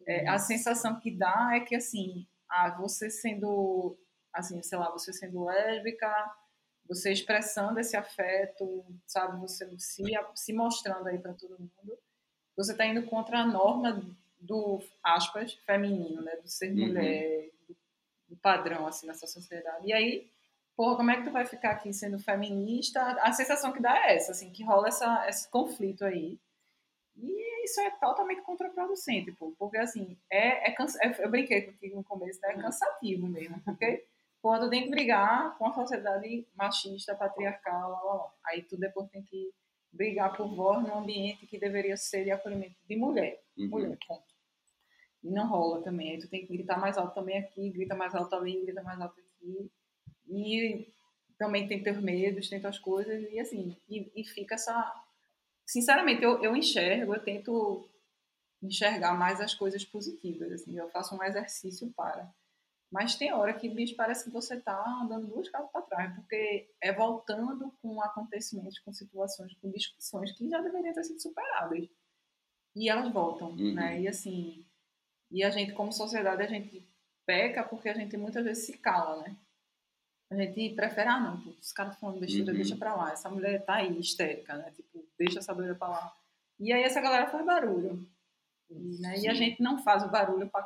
é, a sensação que dá é que, assim, ah, você sendo, assim, sei lá, você sendo lésbica, você expressando esse afeto, sabe? Você se, se mostrando aí para todo mundo, você está indo contra a norma do, aspas, feminino, né? Do ser Uhum. mulher, do, do padrão, assim, nessa sociedade. E aí, porra, como é que tu vai ficar aqui sendo feminista? A sensação que dá é essa, assim, que rola essa, esse conflito aí. E isso é totalmente contraproducente, pô, porque assim, é, é, cansa- é- eu brinquei contigo no começo, né? é cansativo mesmo, porque tu tem que brigar com a sociedade machista, patriarcal, lá, lá, lá. aí tu depois tem que brigar por voz num ambiente que deveria ser de acolhimento de mulher, Uhum. mulher, ponto. E não rola também, aí tu tem que gritar mais alto também aqui, grita mais alto ali, grita mais alto aqui, e também tem teus medos, tem tuas coisas, e assim, e, e fica essa sinceramente, eu, eu enxergo, eu tento enxergar mais as coisas positivas, assim, eu faço um exercício para. Mas tem hora que, bicho, parece que você tá andando duas casas para trás, porque é voltando com acontecimentos, com situações, com discussões que já deveriam ter sido superadas. E elas voltam, Uhum. né? E assim, e a gente, como sociedade, a gente peca porque a gente muitas vezes se cala, né? A gente prefere, ah, não, os caras falando besteira, Uhum. deixa pra lá. Essa mulher tá aí, histérica, né? Tipo, deixa essa doida pra lá. E aí essa galera faz barulho. E, né? e a gente não faz o barulho pra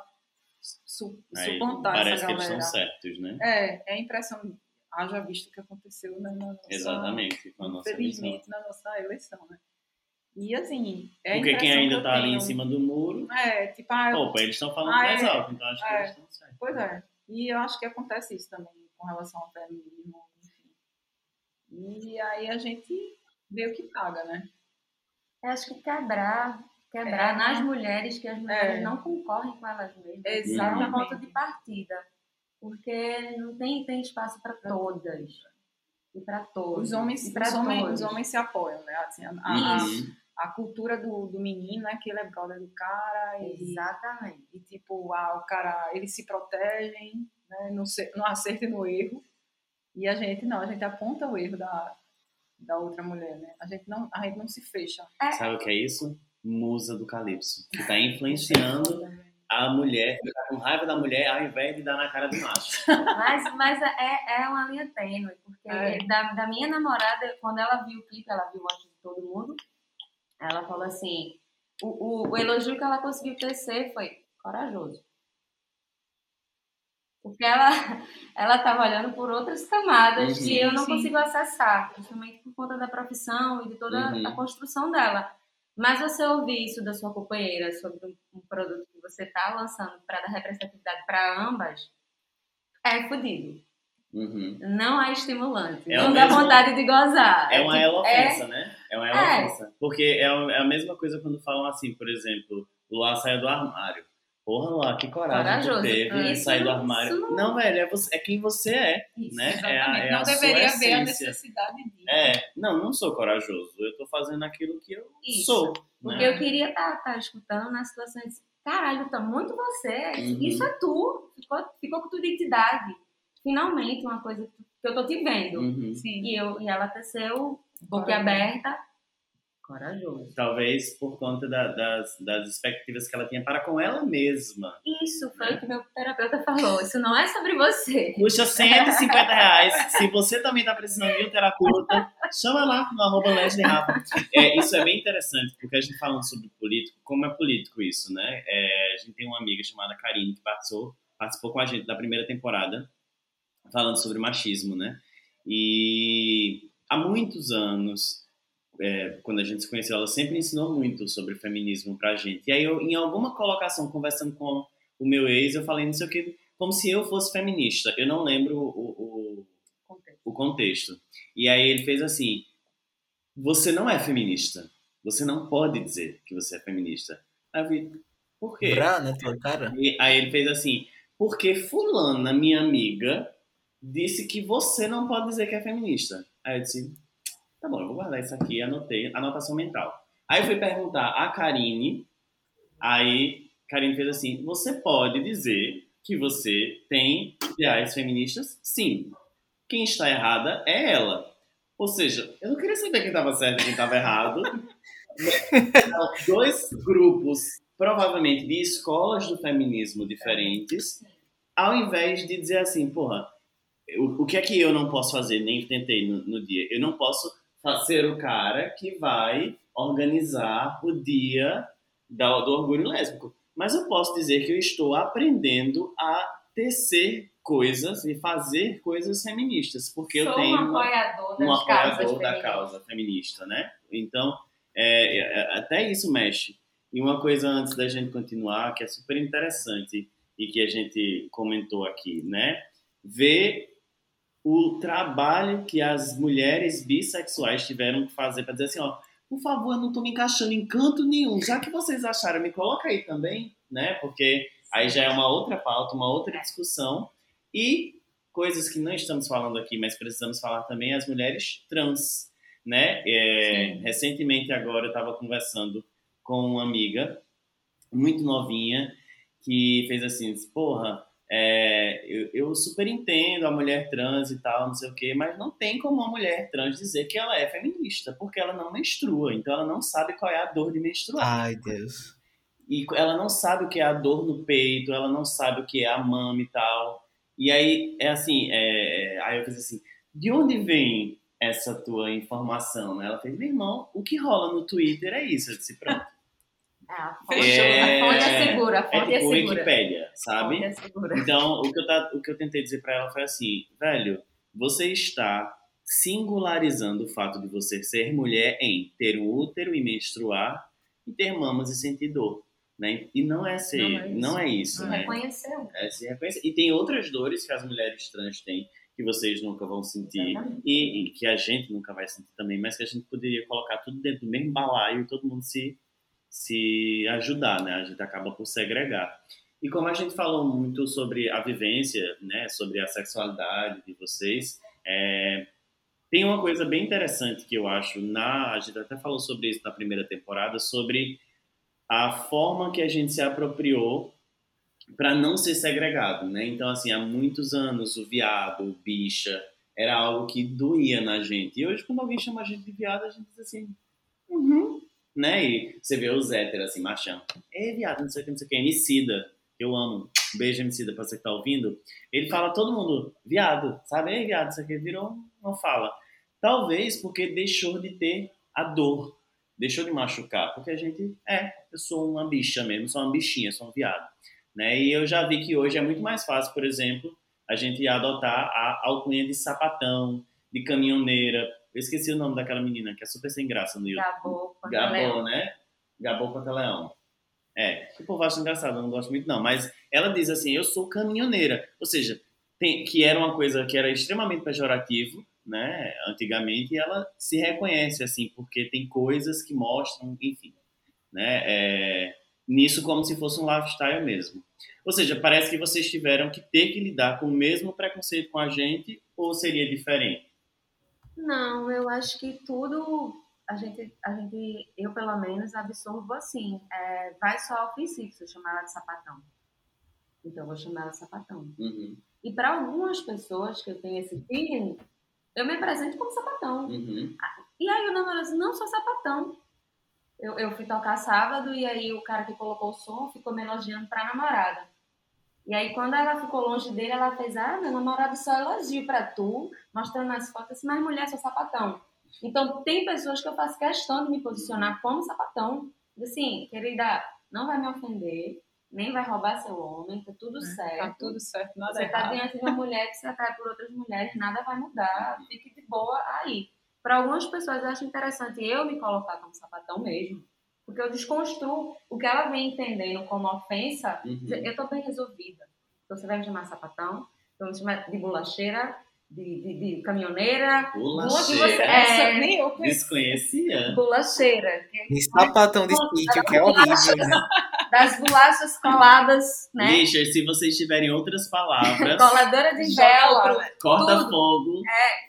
su Aí suplantar parece essa que eles galera. estão certos, né? É, é a impressão, haja visto o que aconteceu né, na nossa, Exatamente, com a nossa visão. infelizmente, na nossa eleição, né? E assim, é Porque quem ainda que tá ali em cima do muro, É, tipo, ah, eu opa, eles estão falando Ah, mais é. alto, então acho que É. eles estão certos. Pois é. E eu acho que acontece isso também com relação ao feminismo, enfim. E aí a gente meio que paga, né? Eu acho que quebrar, quebrar É. nas mulheres que as mulheres É. não concorrem com elas mesmas. Exatamente. É um ponto de partida. Porque não tem, tem espaço para todas. E para todos. Os homens, e os homens, todos. os homens se apoiam, né? Assim, a, a- a cultura do, do menino é que ele é brother do cara e, Exatamente. e tipo, ah, o cara, eles se protegem, né? No, se- no acerto e no erro. E a gente não, a gente aponta o erro da, da outra mulher, né? A gente não, a gente não se fecha. Sabe o que é isso? Musa do Calypso. Que tá influenciando a mulher, ficar com raiva da mulher ao invés de dar na cara do macho. Mas, mas é, é uma linha tênue, porque É. da, da minha namorada, quando ela viu o clipe, ela viu antes de todo mundo, ela falou assim, o, o, o elogio que ela conseguiu tecer foi corajoso. Porque ela, ela estava olhando por outras camadas Uhum. que eu não Sim. consigo acessar, justamente por conta da profissão e de toda Uhum. a construção dela. Mas você ouvir isso da sua companheira sobre um, produto que você está lançando para dar representatividade para ambas, é fodido. Uhum. Não é estimulante. É não dá mesmo- vontade de gozar. É uma tipo, elofensa, né? É uma É. Porque é a é a mesma coisa quando falam assim, por exemplo, o Luar saiu do armário. Porra, Luar, que coragem Corajoso. tu teve Isso sair do armário. isso Não... não- velho, é, você- é quem você é, Isso, né? É a, é não a deveria sua haver a necessidade disso. É, não, não sou corajoso. Eu tô fazendo aquilo que eu Isso. sou. Porque né? eu queria estar escutando na situação de caralho, tá muito você. Uhum. Isso é tu. Ficou, ficou com tua identidade. Finalmente, uma coisa que eu tô te vendo. Uhum. Sim. E, eu, e ela teceu, boca aberta, Corajoso. Talvez por conta da- das, das expectativas que ela tinha para com ela mesma. Isso foi o que meu terapeuta falou. Isso não é sobre você. Custa [laughs] 150 reais. Se você também está precisando de um terapeuta, chama lá no arroba. É, isso é bem interessante, porque a gente falando sobre político, como é político isso, né? É, a gente tem uma amiga chamada Karine que participou, participou com a gente da primeira temporada, falando sobre machismo, né? E há muitos anos, é, quando a gente se conheceu, ela sempre ensinou muito sobre feminismo pra gente. E aí, eu, em alguma colocação, conversando com o meu ex, eu falei, não sei o que, como se eu fosse feminista. Eu não lembro o, o, Contexto. o contexto. E aí ele fez assim: você não é feminista. Você não pode dizer que você é feminista. Aí eu vi, por quê? Brá na tua cara. E aí ele fez assim: porque fulana, minha amiga, disse que você não pode dizer que é feminista. Aí eu disse: tá bom, eu vou guardar isso aqui, anotei, anotação mental. Aí eu fui perguntar a Karine, aí Karine fez assim: você pode dizer que você tem ideais feministas? Sim. Quem está errada é ela. Ou seja, eu não queria saber quem estava certo e quem estava errado. [laughs] Dois grupos, provavelmente de escolas do feminismo diferentes, ao invés de dizer assim, porra, o, o que é que eu não posso fazer? Nem tentei no, no dia. Eu não posso ser o cara que vai organizar o dia da- do orgulho lésbico. Mas eu posso dizer que eu estou aprendendo a tecer coisas e fazer coisas feministas, porque eu Sou tenho um uma- apoiador um das causas apoiador da causa feminista, né? Então, é, é, até isso mexe. E uma coisa antes da gente continuar, que é super interessante e que a gente comentou aqui, né? Ver o trabalho que as mulheres bissexuais tiveram que fazer para dizer assim, ó, por favor, eu não tô me encaixando em canto nenhum. Já que vocês acharam, me coloca aí também, né? Porque aí já é uma outra pauta, uma outra discussão. E coisas que não estamos falando aqui, mas precisamos falar também, as mulheres trans, né? É, recentemente agora eu estava conversando com uma amiga muito novinha que fez assim, porra, é, eu, eu super entendo a mulher trans e tal, não sei o quê, mas não tem como uma mulher trans dizer que ela é feminista, porque ela não menstrua, então ela não sabe qual é a dor de menstruar. Ai, Deus. E ela não sabe o que é a dor no peito, ela não sabe o que é a mama e tal. E aí, é assim, é, é, aí eu fiz assim, de onde vem essa tua informação? Ela fez, meu irmão, o que rola no Twitter é isso. Eu disse, pronto. É, a fonte, É- a fonte é segura, a É fonte é, tipo segura. Wikipédia, sabe? fonte é segura. Então, o que, eu tá, o que eu tentei dizer pra ela foi assim, velho, você está singularizando o fato de você ser mulher em ter um útero e menstruar e ter mamas e sentir dor, né? E não é ser, Não é isso. não é isso, Não né? reconheceu. É se reconhecer. E tem outras dores que as mulheres trans têm que vocês nunca vão sentir e, e que a gente nunca vai sentir também, mas que a gente poderia colocar tudo dentro do mesmo balaio e todo mundo se, se ajudar, né? A gente acaba por segregar. E como a gente falou muito sobre a vivência, né, sobre a sexualidade de vocês, é, tem uma coisa bem interessante que eu acho na, a gente até falou sobre isso na primeira temporada, sobre a forma que a gente se apropriou para não ser segregado, né? Então assim, há muitos anos o viado, o bicha, era algo que doía na gente. E hoje quando alguém chama a gente de viado, a gente diz assim, uhum, né? E você vê os héteros assim, machão. É viado, não sei o que, não sei o que, Emicida, eu amo. Beijo, Emicida, pra você que tá ouvindo. Ele fala todo mundo, viado, sabe? Ei, viado, isso aqui virou uma fala. Talvez porque deixou de ter a dor, deixou de machucar, porque a gente é, eu sou uma bicha mesmo, sou uma bichinha, sou um viado, né? E eu já vi que hoje é muito mais fácil, por exemplo, a gente adotar a alcunha de sapatão, de caminhoneira. Eu esqueci o nome daquela menina que é super sem graça no YouTube. Gabô, Gabô, né? Gabô Pantaleão. É, o povo acha engraçado, eu não gosto muito não, mas ela diz assim, eu sou caminhoneira, ou seja, tem, que era uma coisa que era extremamente pejorativo, né, antigamente, e ela se reconhece assim, porque tem coisas que mostram, enfim, né, é, nisso como se fosse um lifestyle mesmo. Ou seja, parece que vocês tiveram que ter que lidar com o mesmo preconceito com a gente, ou seria diferente? Não, eu acho que tudo a gente, a gente eu pelo menos absorvo assim. É, vai só ofensivo se eu chamar ela de sapatão. Então eu vou chamar ela de sapatão. Uhum, E para algumas pessoas que eu tenho esse feeling, eu me apresento como sapatão. uhum. E aí o namorado diz, não sou sapatão. eu, eu fui tocar sábado e aí o cara que colocou o som ficou me elogiando pra namorada. E aí, quando ela ficou longe dele, ela fez: Ah, meu namorado só elogio pra tu, mostrando as fotos, mas mulher, sou sapatão. Então, tem pessoas que eu faço questão de me posicionar como sapatão. Assim, querida, não vai me ofender, nem vai roubar seu homem, tá tudo certo. Tá tudo certo, nada Você tá errado. diante de uma mulher que se atrai por outras mulheres, nada vai mudar. Fique de boa aí. Para algumas pessoas, eu acho interessante eu me colocar como sapatão mesmo. Porque eu desconstruo o que ela vem entendendo como ofensa. Uhum. Eu tô bem resolvida. Então, você vai me chamar sapatão, então me chamar de bolacheira, de, de, de caminhoneira. Bolacheira. Essa É. nem eu. Desconhecia. Bolacheira. E sapatão de sítio, que é horrível, né? [laughs] Das bolachas coladas, né? Lixa, se vocês tiverem outras palavras, [laughs] Coladora de né? corta tudo. fogo.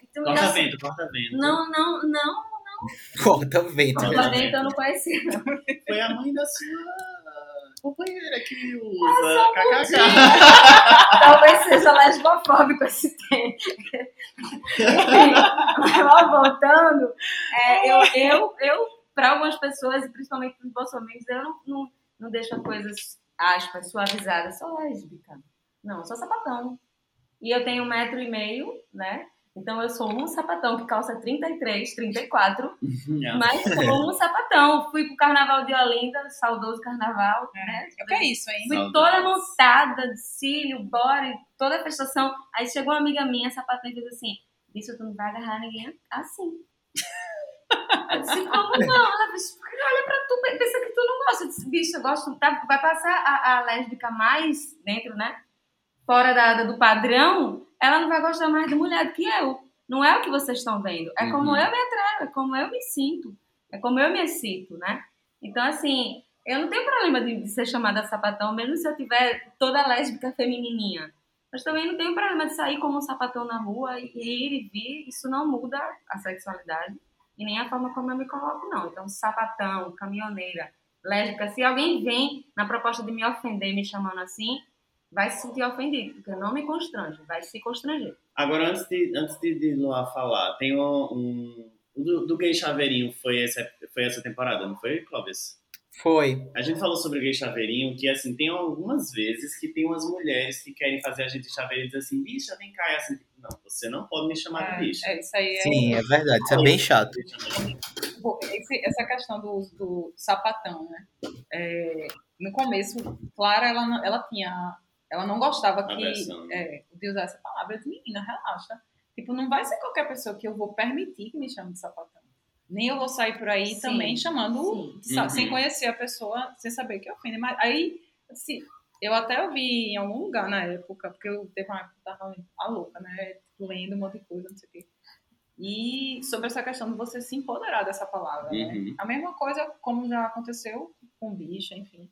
Então, Corta assim, vento, corta vento. Não, não, não. [laughs] Corta vento. Corta vento eu não. Foi a mãe da sua companheira que Ah, usa kkk. Talvez seja lesbofóbico esse tema. Enfim, mas voltando, é, eu, eu, eu para algumas pessoas, e principalmente para os bolsominions, eu não, não, não deixo as coisas, aspas, suavizadas. Sou lésbica. Não, sou sapatão. E eu tenho um metro e meio, né? Então eu sou um sapatão que calça 33, 34, mas sou um sapatão. Fui pro carnaval de Olinda, saudoso carnaval, né? É o que é isso, hein? Fui Saudades. toda montada, de cílio, body, toda a prestação. Aí chegou uma amiga minha, sapatão, e fez assim: Isso tu não vai agarrar ninguém assim. Eu disse, como não? Ela disse, olha pra tu, pensa que tu não gosta. Eu disse, bicho, eu gosto. Tá, vai passar a, a lésbica mais dentro, né? Fora da, do padrão, ela não vai gostar mais de mulher do que eu. Não é o que vocês estão vendo. É como Uhum. eu me atraio, é como eu me sinto, é como eu me excito, né? Então, assim, eu não tenho problema de, de ser chamada sapatão, mesmo se eu tiver toda lésbica feminininha. Mas também não tenho problema de sair como um sapatão na rua e ir e vir. Isso não muda a sexualidade e nem a forma como eu me coloco, não. Então, sapatão, caminhoneira, lésbica, se alguém vem na proposta de me ofender me chamando assim, vai se sentir ofendido, porque não me constrange, vai se constranger. Agora, antes de, antes de, de Luar falar, tem um. um o do, do Gay Chaveirinho foi essa, foi essa temporada, não foi, Clóvis? Foi. A gente falou sobre o Gay Chaveirinho, que assim, tem algumas vezes que tem umas mulheres que querem fazer a gente de chaveiro e dizer assim, bicha, vem cá, e assim, não, você não pode me chamar de É, bicha. é, isso aí é. Sim, é verdade. Isso é bem chato. Bom, esse- essa questão do, do sapatão, né? É, no começo, Clara, ela, ela tinha. Ela não gostava que, Aversão. é, de usar essa palavra. Eu disse, menina, relaxa. Tipo, não vai ser qualquer pessoa que eu vou permitir que me chame de sapatão. Nem eu vou sair por aí Sim, também chamando, Uhum. sem conhecer a pessoa, sem saber que ofende. Mas aí, assim, eu até ouvi em algum lugar na época, porque eu teve uma época que eu tava a louca, né? Tipo, lendo um monte de coisa, não sei o quê. E sobre essa questão de você se empoderar dessa palavra, né? Uhum. A mesma coisa como já aconteceu com bicha, enfim.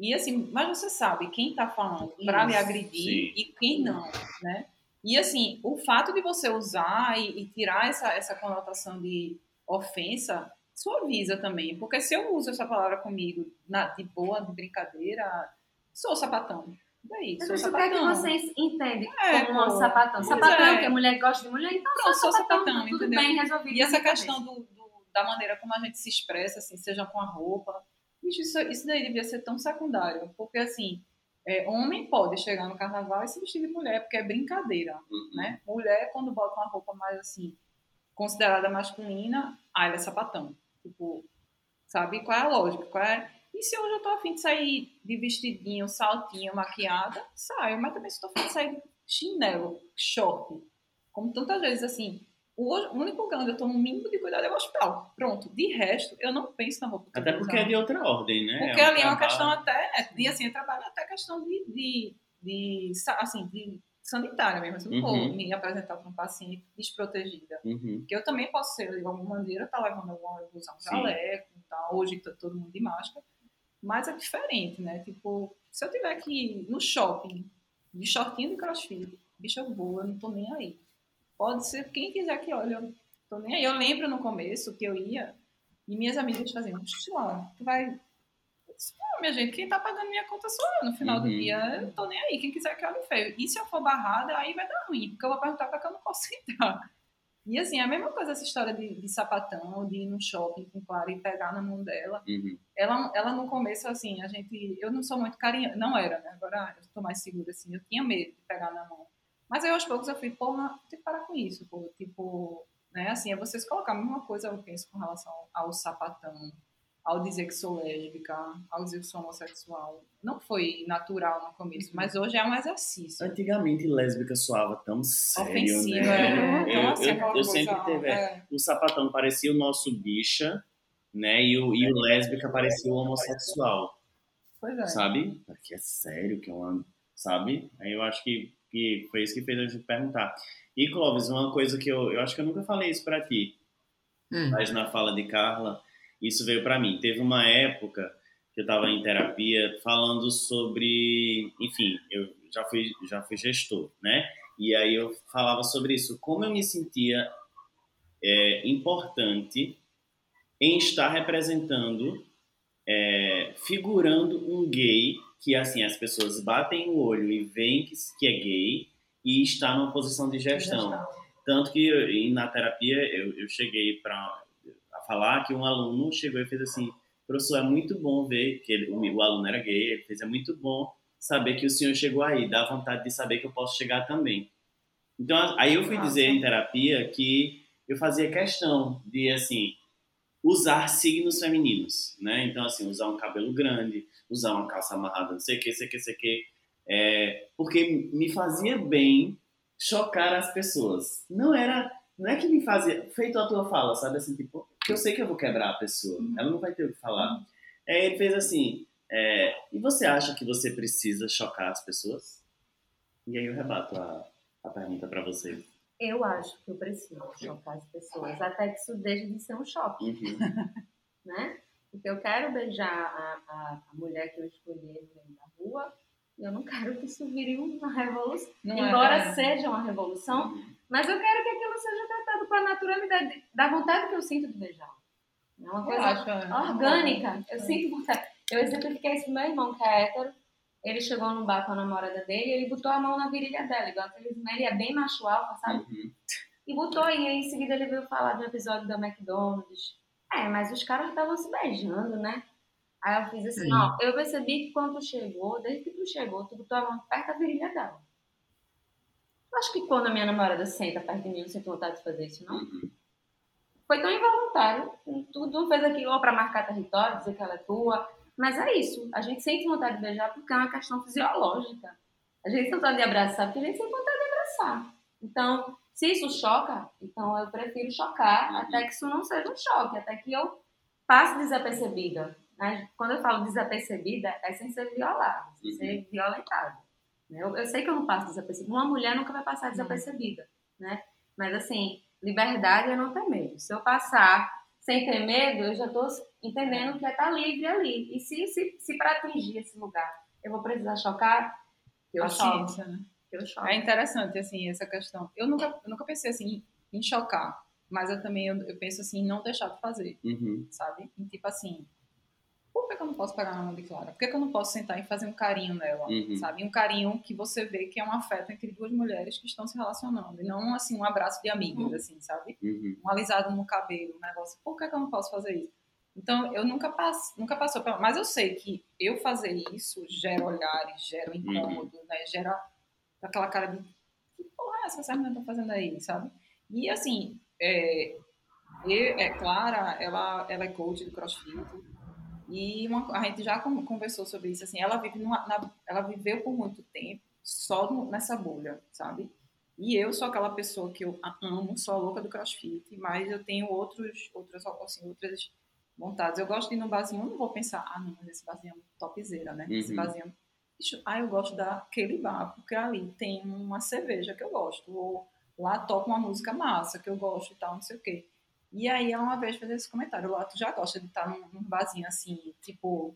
E assim, mas você sabe quem tá falando pra lhe Isso, agredir sim. e quem não, né? E assim, o fato de você usar e, e tirar essa, essa conotação de ofensa suaviza também. Porque se eu uso essa palavra comigo na, de boa, de brincadeira, sou sapatão. Daí, Mas sou isso o que é que sapatão. vocês entendem É, como um pô. sapatão? Pois Sapatão é. é que a mulher gosta de mulher, então Pronto, sou sou sapatão, sapatão, tudo entendeu? bem resolvido. E essa questão do, do- da maneira como a gente se expressa, assim, seja com a roupa, isso, isso daí devia ser tão secundário. Porque, assim, é, homem pode chegar no carnaval e se vestir de mulher, porque é brincadeira, Uhum. né? Mulher, quando bota uma roupa mais, assim, considerada masculina, ah, ela é sapatão. Tipo, sabe qual é a lógica? Qual é... E se hoje eu tô afim de sair de vestidinho, saltinho, maquiada, saio. Mas também se tô afim de sair de chinelo, short, como tantas vezes, assim, o o único lugar onde eu tomo um mínimo de cuidado é o hospital. Pronto. De resto, eu não penso na roupa que Até porque é de outra ordem, né? Porque um ali é uma trabalho. questão até, e assim, eu trabalho até questão de, de, de, assim, de sanitária mesmo. Eu não vou Uhum. me apresentar para um paciente desprotegida. Uhum. Porque eu também posso ser, de alguma maneira, tá levando alguma um Sim. jaleco e tal. Hoje tá todo mundo de máscara. Mas é diferente, né? Tipo, se eu tiver que ir no shopping de shortinho de crossfit, bicho, eu vou, eu não tô nem aí. Pode ser quem quiser que olhe, eu tô nem aí. Eu lembro no começo que eu ia e minhas amigas faziam, lá, tu vai. Eu disse, "Não, minha gente, quem tá pagando minha conta sou eu. No final do Uhum. dia, eu não tô nem aí. Quem quiser que olhe feio. E se eu for barrada, aí vai dar ruim, porque eu vou perguntar pra que eu não posso [laughs] entrar. E assim, é a mesma coisa essa história de, de sapatão, de ir no shopping com Clara e pegar na mão dela. Uhum. Ela, ela no começo, assim, a gente. Eu não sou muito carinhosa. Não era, né? Agora eu tô mais segura, assim. Eu tinha medo de pegar na mão. Mas aí aos poucos eu fui, porra, tem que parar com isso, pô. Tipo, né? Assim, é vocês colocar a mesma coisa, eu penso, com relação ao sapatão, ao dizer que sou lésbica, ao dizer que sou homossexual. Não foi natural no começo, mas hoje é um exercício. Antigamente, lésbica soava tão sério, Ofensiva, né? é. Então, Eu, assim, eu- eu sempre teve... é. O sapatão parecia o nosso bicha, né? E o, e o lésbica parecia o homossexual, Pois é. sabe? Que é sério que eu ando, sabe? Aí eu acho que, que foi isso que fez a gente perguntar. E, Clóvis, uma coisa que eu, eu acho que eu nunca falei isso pra ti, Hum. mas na fala de Carla, isso veio pra mim. Teve uma época que eu estava em terapia falando sobre, enfim, eu já fui já fui gestor, né? E aí eu falava sobre isso, como eu me sentia é, importante em estar representando, é, figurando um gay que assim as pessoas batem o olho e veem que, que é gay e está numa posição de gestão. Tanto que eu- na terapia eu, eu cheguei para a falar que um aluno chegou e fez assim, professor, é muito bom ver que ele- o, aluno era gay, ele fez, é muito bom saber que o senhor chegou aí, dá vontade de saber que eu posso chegar também. Então, aí eu fui dizer em terapia que eu fazia questão de, assim, usar signos femininos, né? Então, assim, usar um cabelo grande, usar uma calça amarrada, não sei o que, sei o que, sei o que, é, porque me fazia bem chocar as pessoas. Não era, não é que me fazia, feito a tua fala, sabe assim, tipo, que eu sei que eu vou quebrar a pessoa, ela não vai ter o que falar. Aí ele fez assim, é, e você acha que você precisa chocar as pessoas? E aí eu rebato a, a pergunta pra você. Eu acho que eu preciso chocar as pessoas, até que isso deixe de ser um choque, Uhum. [laughs] né? Porque eu quero beijar a, a, a mulher que eu escolhi da rua e eu não quero que isso vire uma revolução. Não é, Embora é. seja uma revolução, mas eu quero que aquilo seja tratado com a naturalidade, da vontade que eu sinto de beijar. É uma Eu coisa acho, é. orgânica. Eu sinto vontade. Eu exemplifiquei isso com meu irmão, que é hétero. Ele chegou no bar com a namorada dele e ele botou a mão na virilha dela, igual aqueles, né? Ele é bem macho alfa, sabe? Uhum. E botou, e aí em seguida ele veio falar do episódio da McDonald's. É, mas os caras estavam se beijando, né? Aí eu fiz assim, Sim. ó, eu percebi que quando tu chegou, desde que tu chegou, tu botou a mão perto da virilha dela. Eu acho que quando a minha namorada senta perto de mim, eu não sinto vontade de fazer isso, não. Uhum. Foi tão involuntário. Tu não fez aquilo pra marcar território, dizer que ela é tua. Mas é isso. A gente sente vontade de beijar porque é uma questão fisiológica. A gente sente vontade de abraçar porque a gente sente vontade de abraçar. Então, se isso choca, então eu prefiro chocar até que isso não seja um choque, até que eu passe desapercebida. né? Quando eu falo desapercebida, é sem ser violada, sem Uhum. ser violentada. né? Eu, eu sei que eu não passo desapercebida. Uma mulher nunca vai passar desapercebida, né? Mas assim, liberdade é não ter medo. Se eu passar sem ter medo, eu já estou entendendo que é estar livre ali. E se, se, se para atingir esse lugar eu vou precisar chocar, eu choco. Né? Eu choco. É interessante, assim, essa questão. Eu nunca, eu nunca pensei, assim, em chocar. Mas eu também, eu, eu penso, assim, em não deixar de fazer, Uhum. sabe? Em, tipo assim, por que, que eu não posso pegar na mão de Clara? Por que, que eu não posso sentar e fazer um carinho nela, Uhum. sabe? Um carinho que você vê que é um afeto entre duas mulheres que estão se relacionando. E não, assim, um abraço de amigas, assim, sabe? Uhum. um alisado no cabelo, um negócio. Por que, que eu não posso fazer isso? Então, eu nunca passo, nunca passou pela... Mas eu sei que eu fazer isso gera olhares, gera um incômodo, né? Gera aquela cara de que porra é essa que essa menina tá fazendo aí, sabe? E assim, é, eu- é Clara, ela, ela é coach de crossfit. E uma- a gente já con- conversou sobre isso, assim, ela, vive numa, na- ela viveu por muito tempo só no- nessa bolha, sabe? E eu sou aquela pessoa que eu amo, sou a louca do crossfit, mas eu tenho outros, outras, assim, outras vontades. Eu gosto de ir no barzinho, eu não vou pensar, ah, não, mas esse barzinho é topzera, né? Esse Uhum. barzinho... Bicho, Ah, eu gosto daquele bar, porque ali tem uma cerveja que eu gosto, ou lá toca uma música massa que eu gosto e tal, não sei o quê. E aí, ela uma vez fez esse comentário, lá tu já gosta de estar num, num barzinho assim, tipo,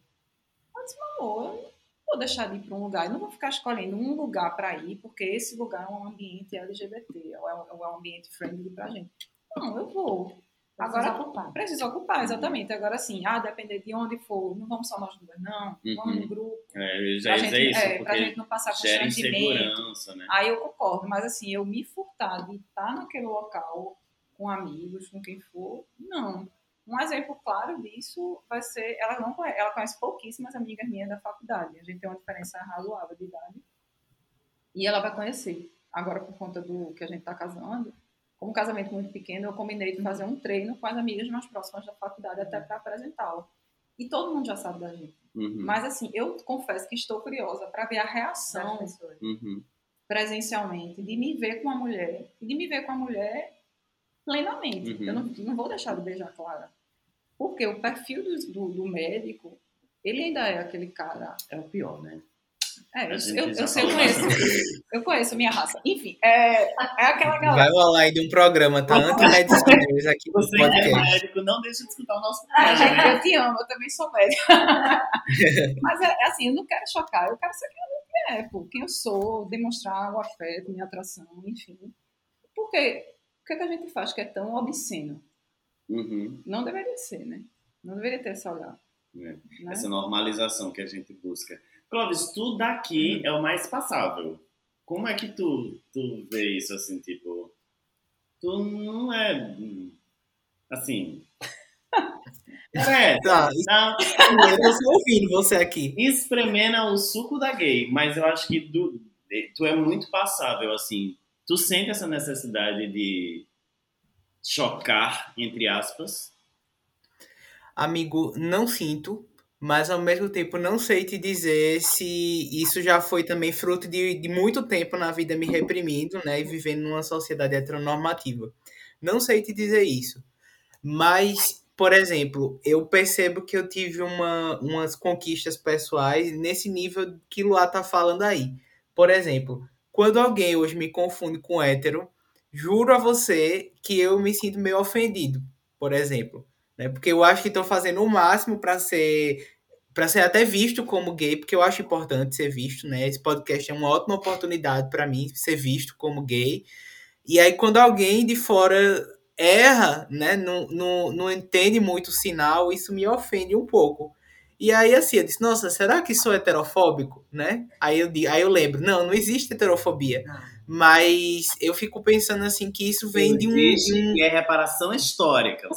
mas, meu amor, eu não vou deixar de ir para um lugar, eu não vou ficar escolhendo um lugar para ir, porque esse lugar é um ambiente LGBT, ou é um, ou é um ambiente friendly pra gente. Não, eu vou. Agora, Precisa ocupar. Preciso ocupar, exatamente. Agora, assim, ah, depender de onde for, não vamos só nós duas, não. Vamos Uhum. no grupo. É, eu já Pra ia gente, dizer isso, é, pra gente não passar constrangimento. né? Aí eu concordo, mas assim, eu me furtar de estar naquele local com amigos, com quem for. Não. Um exemplo claro disso vai ser, ela não conhece, ela conhece pouquíssimas amigas minhas da faculdade. A gente tem uma diferença razoável de idade. E ela vai conhecer. Agora, por conta do que a gente está casando, como um casamento muito pequeno, eu combinei de fazer um treino com as amigas mais próximas da faculdade até para apresentá-la. E todo mundo já sabe da gente. Uhum. Mas, assim, eu confesso que estou curiosa para ver a reação. Uhum. presencialmente, de me ver com a mulher, e de me ver com a mulher plenamente. Uhum. Eu não, não vou deixar de beijar a Clara. Porque o perfil do, do, do médico, ele ainda é aquele cara. É o pior, né? É, eu, eu, eu sei, eu conheço. Eu conheço a minha raça. Enfim, é, é aquela galera. Vai rolar aí de um programa, tá? Anti-medicina News aqui no Você é podcast. médico, não deixa de escutar o nosso podcast, Ah, né? eu te amo, eu também sou médica. [laughs] Mas é, é assim, eu não quero chocar, eu quero ser quem eu é, pô, quem eu sou, demonstrar o afeto, minha atração, enfim. Porque o que, é que a gente faz que é tão obsceno? Uhum. Não deveria ser, né? Não deveria ter esse olhar. É. Né? Essa normalização que a gente busca. Clóvis, tu daqui é o mais passável. Como é que tu, tu vê isso assim, tipo. Tu não é. Assim. [laughs] É, Tá, tá eu tô só ouvindo você aqui. espremendo o suco da gay, mas eu acho que tu, tu é muito passável, assim. Tu sente essa necessidade de chocar, entre aspas. Amigo, não sinto, mas ao mesmo tempo não sei te dizer se isso já foi também fruto de, de muito tempo na vida me reprimindo, né? E vivendo numa sociedade heteronormativa. Não sei te dizer isso. Mas, por exemplo, eu percebo que eu tive uma, umas conquistas pessoais nesse nível que Luá tá falando aí. Por exemplo, quando alguém hoje me confunde com hétero, juro a você que eu me sinto meio ofendido, por exemplo né? Porque eu acho que estou fazendo o máximo para ser para ser até visto como gay, porque eu acho importante ser visto, né? Esse podcast é uma ótima oportunidade para mim ser visto como gay. E aí quando alguém de fora erra, né, não, não, não entende muito o sinal, isso me ofende um pouco. E aí assim, eu disse, nossa, será que sou heterofóbico, né? Aí eu aí eu lembro, não, não existe heterofobia. Mas eu fico pensando assim que isso vem de um, Existe, um é [laughs] reparação histórica.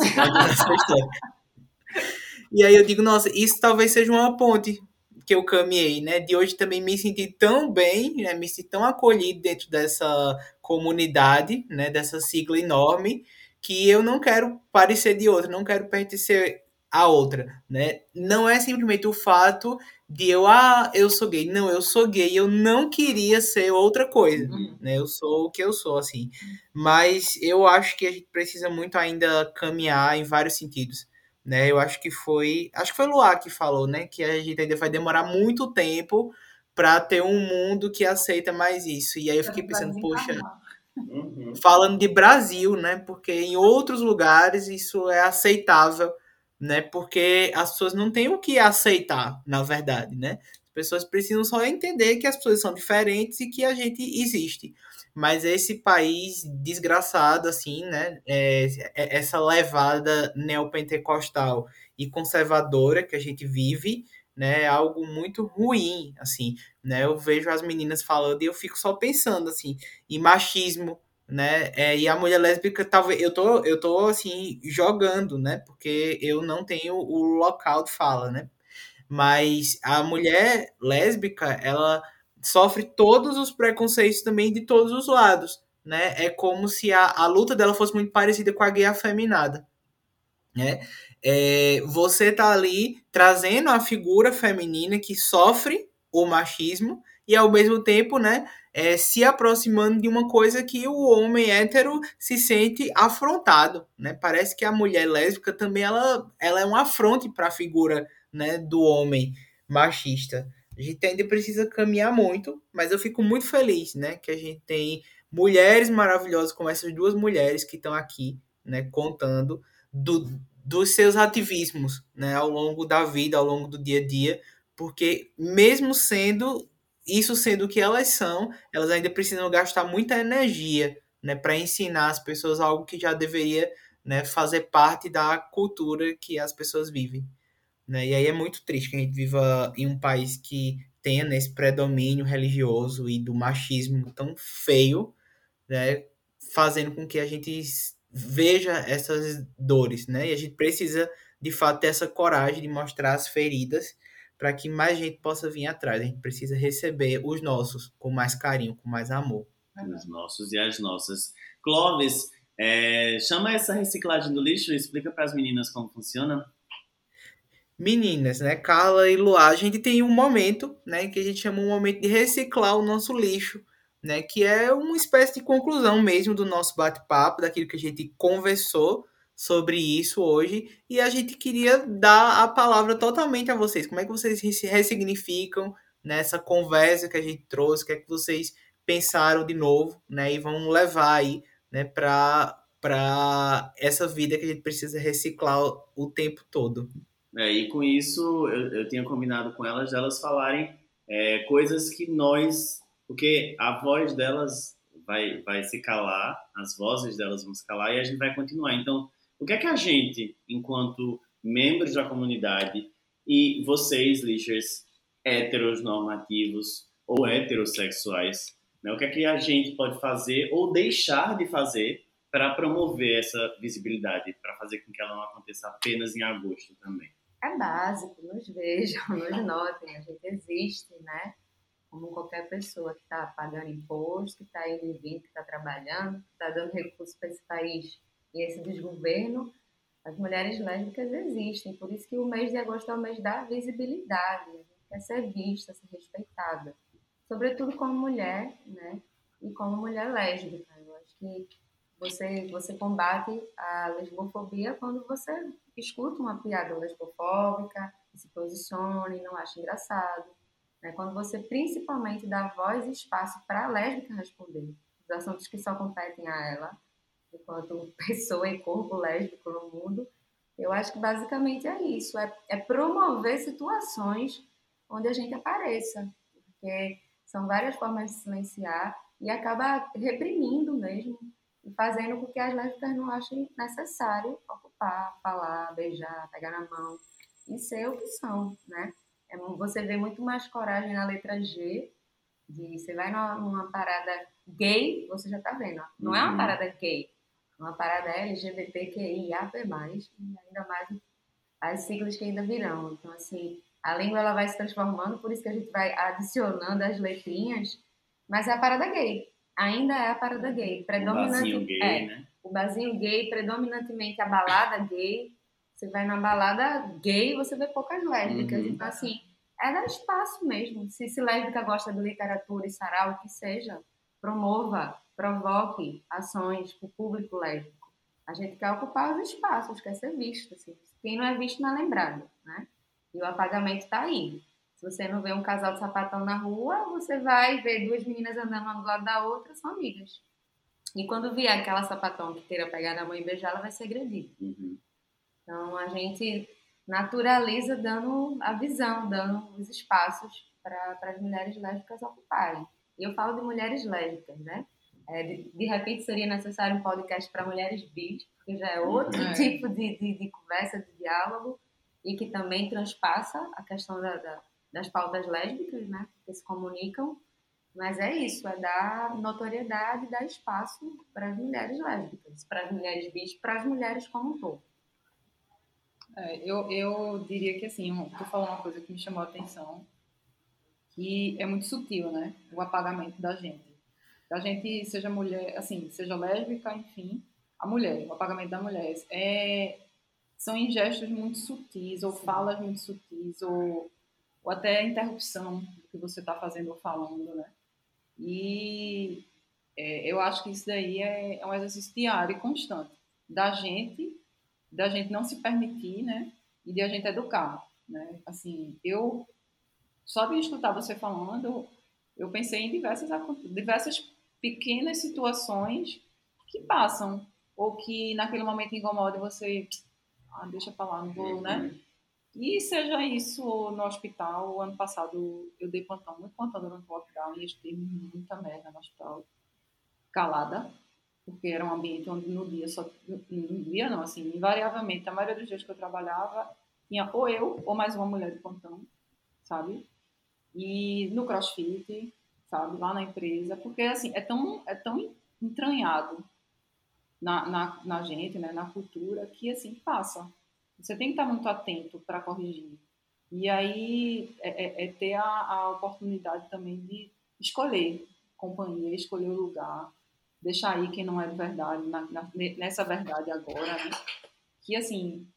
E aí eu digo, nossa, isso talvez seja uma ponte que eu caminhei, né? De hoje também me sentir tão bem, né? Me sentir tão acolhido dentro dessa comunidade, né? Dessa sigla enorme, que eu não quero parecer de outra, não quero pertencer a outra, né? Não é simplesmente o fato de eu, ah, eu sou gay. Não, eu sou gay, eu não queria ser outra coisa, Uhum. né? Eu sou o que eu sou, assim. Mas eu acho que a gente precisa muito ainda caminhar em vários sentidos, né? Eu acho que foi, acho que foi o Luar que falou, né? Que a gente ainda vai demorar muito tempo para ter um mundo que aceita mais isso. E aí eu fiquei pensando, poxa, Uhum. falando de Brasil, né? Porque em outros lugares isso é aceitável, né? Porque as pessoas não têm o que aceitar, na verdade, né? As pessoas precisam só entender que as pessoas são diferentes e que a gente existe. Mas esse país desgraçado, assim, né? É, é- essa levada neopentecostal e conservadora que a gente vive, né? É algo muito ruim, assim, né? Eu vejo as meninas falando e eu fico só pensando, assim, em machismo, né? É, e a mulher lésbica, talvez eu tô, eu tô assim jogando, né? Porque eu não tenho o local de fala, né? Mas a mulher lésbica, ela sofre todos os preconceitos também de todos os lados, né? É como se a, a luta dela fosse muito parecida com a gay afeminada, né? É, você tá ali trazendo a figura feminina que sofre o machismo e ao mesmo tempo, né, é, se aproximando de uma coisa que o homem hétero se sente afrontado, né? Parece que a mulher lésbica também ela, ela é um afronte para a figura, né, do homem machista. A gente ainda precisa caminhar muito, mas eu fico muito feliz, né, que a gente tem mulheres maravilhosas como essas duas mulheres que estão aqui, né, contando do, dos seus ativismos, né, ao longo da vida, ao longo do dia a dia, porque mesmo sendo isso sendo que elas são, elas ainda precisam gastar muita energia, né, para ensinar as pessoas algo que já deveria, né, fazer parte da cultura que as pessoas vivem, né? E aí é muito triste que a gente viva em um país que tenha esse predomínio religioso e do machismo tão feio, né, fazendo com que a gente veja essas dores, né? E a gente precisa, de fato, ter essa coragem de mostrar as feridas para que mais gente possa vir atrás. A gente precisa receber os nossos com mais carinho, com mais amor. Os nossos e as nossas. Clóvis, é, chama essa reciclagem do lixo e explica para as meninas como funciona. Meninas, né? Carla e Luá, a gente tem um momento, né, que a gente chama um momento de reciclar o nosso lixo, né, que é uma espécie de conclusão mesmo do nosso bate-papo, daquilo que a gente conversou sobre isso hoje, e a gente queria dar a palavra totalmente a vocês. Como é que vocês se ressignificam nessa conversa que a gente trouxe? O que é que vocês pensaram de novo, né, e vão levar aí, né, para para essa vida que a gente precisa reciclar o tempo todo. É, e com isso, eu, eu tinha combinado com elas, elas falarem é, coisas que nós. Porque a voz delas vai, vai se calar, as vozes delas vão se calar e a gente vai continuar. Então, o que é que a gente, enquanto membros da comunidade, e vocês, lixers, heteronormativos ou heterossexuais, né, o que é que a gente pode fazer ou deixar de fazer para promover essa visibilidade, para fazer com que ela não aconteça apenas em agosto também? é básico, nos vejam, nos notem, a gente existe, né? Como qualquer pessoa que está pagando imposto, que está indo e vindo, que está trabalhando, que está dando recursos para esse país e esse desgoverno, as mulheres lésbicas existem. Por isso que o mês de agosto é o mês da visibilidade, gente quer ser vista, ser respeitada. Sobretudo como mulher, né? E como mulher lésbica. Eu acho que você, você combate a lesbofobia quando você escuta uma piada lesbofóbica, se posiciona e não acha engraçado. Né? Quando você principalmente dá voz e espaço para a lésbica responder os assuntos que só competem a ela, enquanto [laughs] pessoa e corpo lésbico no mundo, eu acho que basicamente é isso, é, é promover situações onde a gente apareça, porque são várias formas de silenciar e acaba reprimindo mesmo e fazendo com que as lésbicas não achem necessário ocupar, falar, beijar, pegar na mão e ser o que são, né? É, você vê muito mais coragem na letra G, de você vai numa, numa parada gay, você já tá vendo, ó. não é uma uhum. parada gay, uma parada LGBTQIA+, e ainda mais as siglas que ainda virão. Então, assim, a língua ela vai se transformando, por isso que a gente vai adicionando as letrinhas, mas é a parada gay ainda é a parada gay. Predominante, o gay, é, né? O barzinho gay, predominantemente a balada gay. Você vai na balada gay, você vê poucas lésbicas. Uhum. Então, assim, é dar espaço mesmo. Se, se lésbica gosta de literatura e sarau, o que seja, promova, provoque ações para o público lésbico. A gente quer ocupar os espaços, quer ser visto. Assim. Quem não é visto não é lembrado, né? E o apagamento está aí. Se você não vê um casal de sapatão na rua, você vai ver duas meninas andando uma do lado da outra, são amigas. E quando vier aquela sapatão que queira pegar na mãe e beijar, ela vai ser agredida. Uhum. Então a gente naturaliza dando a visão, dando os espaços para as mulheres lésbicas ocuparem. E eu falo de mulheres lésbicas, né? É, de, de, repente seria necessário um podcast para mulheres bis, porque já é outro uhum. tipo de, de, de, conversa, de diálogo, e que também transpassa a questão da, da das pautas lésbicas, né? Que se comunicam. Mas é isso, é dar notoriedade, dar espaço para as mulheres lésbicas, para as mulheres bis, para as mulheres como um todo. É, eu, eu diria que assim, tu falou uma coisa que me chamou a atenção, que é muito sutil, né? O apagamento da gente. Da gente, seja mulher, assim, seja lésbica, enfim, a mulher, o apagamento da mulher. É, são em gestos muito sutis, ou Sim. falas muito sutis, ou ou até interrupção do que você está fazendo ou falando, né? E é, eu acho que isso daí é, é, um exercício diário e constante da gente, da gente não se permitir, né? E de a gente educar, né? Assim, eu só de escutar você falando, eu pensei em diversas diversas pequenas situações que passam ou que naquele momento incomoda você, ah, deixa eu falar, não vou, né? E seja isso no hospital, ano passado eu dei plantão, muito plantão durante o lockdown e eu muita merda no hospital, calada, porque era um ambiente onde no dia só, no dia não, assim, invariavelmente, a maioria dos dias que eu trabalhava, tinha ou eu ou mais uma mulher de plantão, sabe? E no crossfit, sabe, lá na empresa, porque assim, é tão, é tão entranhado na, na, na gente, né, na cultura, que assim passa. Você tem que estar muito atento para corrigir. E aí é, é, é ter a, a, oportunidade também de escolher companhia, escolher o lugar, deixar aí quem não é de verdade, na, na, nessa verdade agora, né? Que assim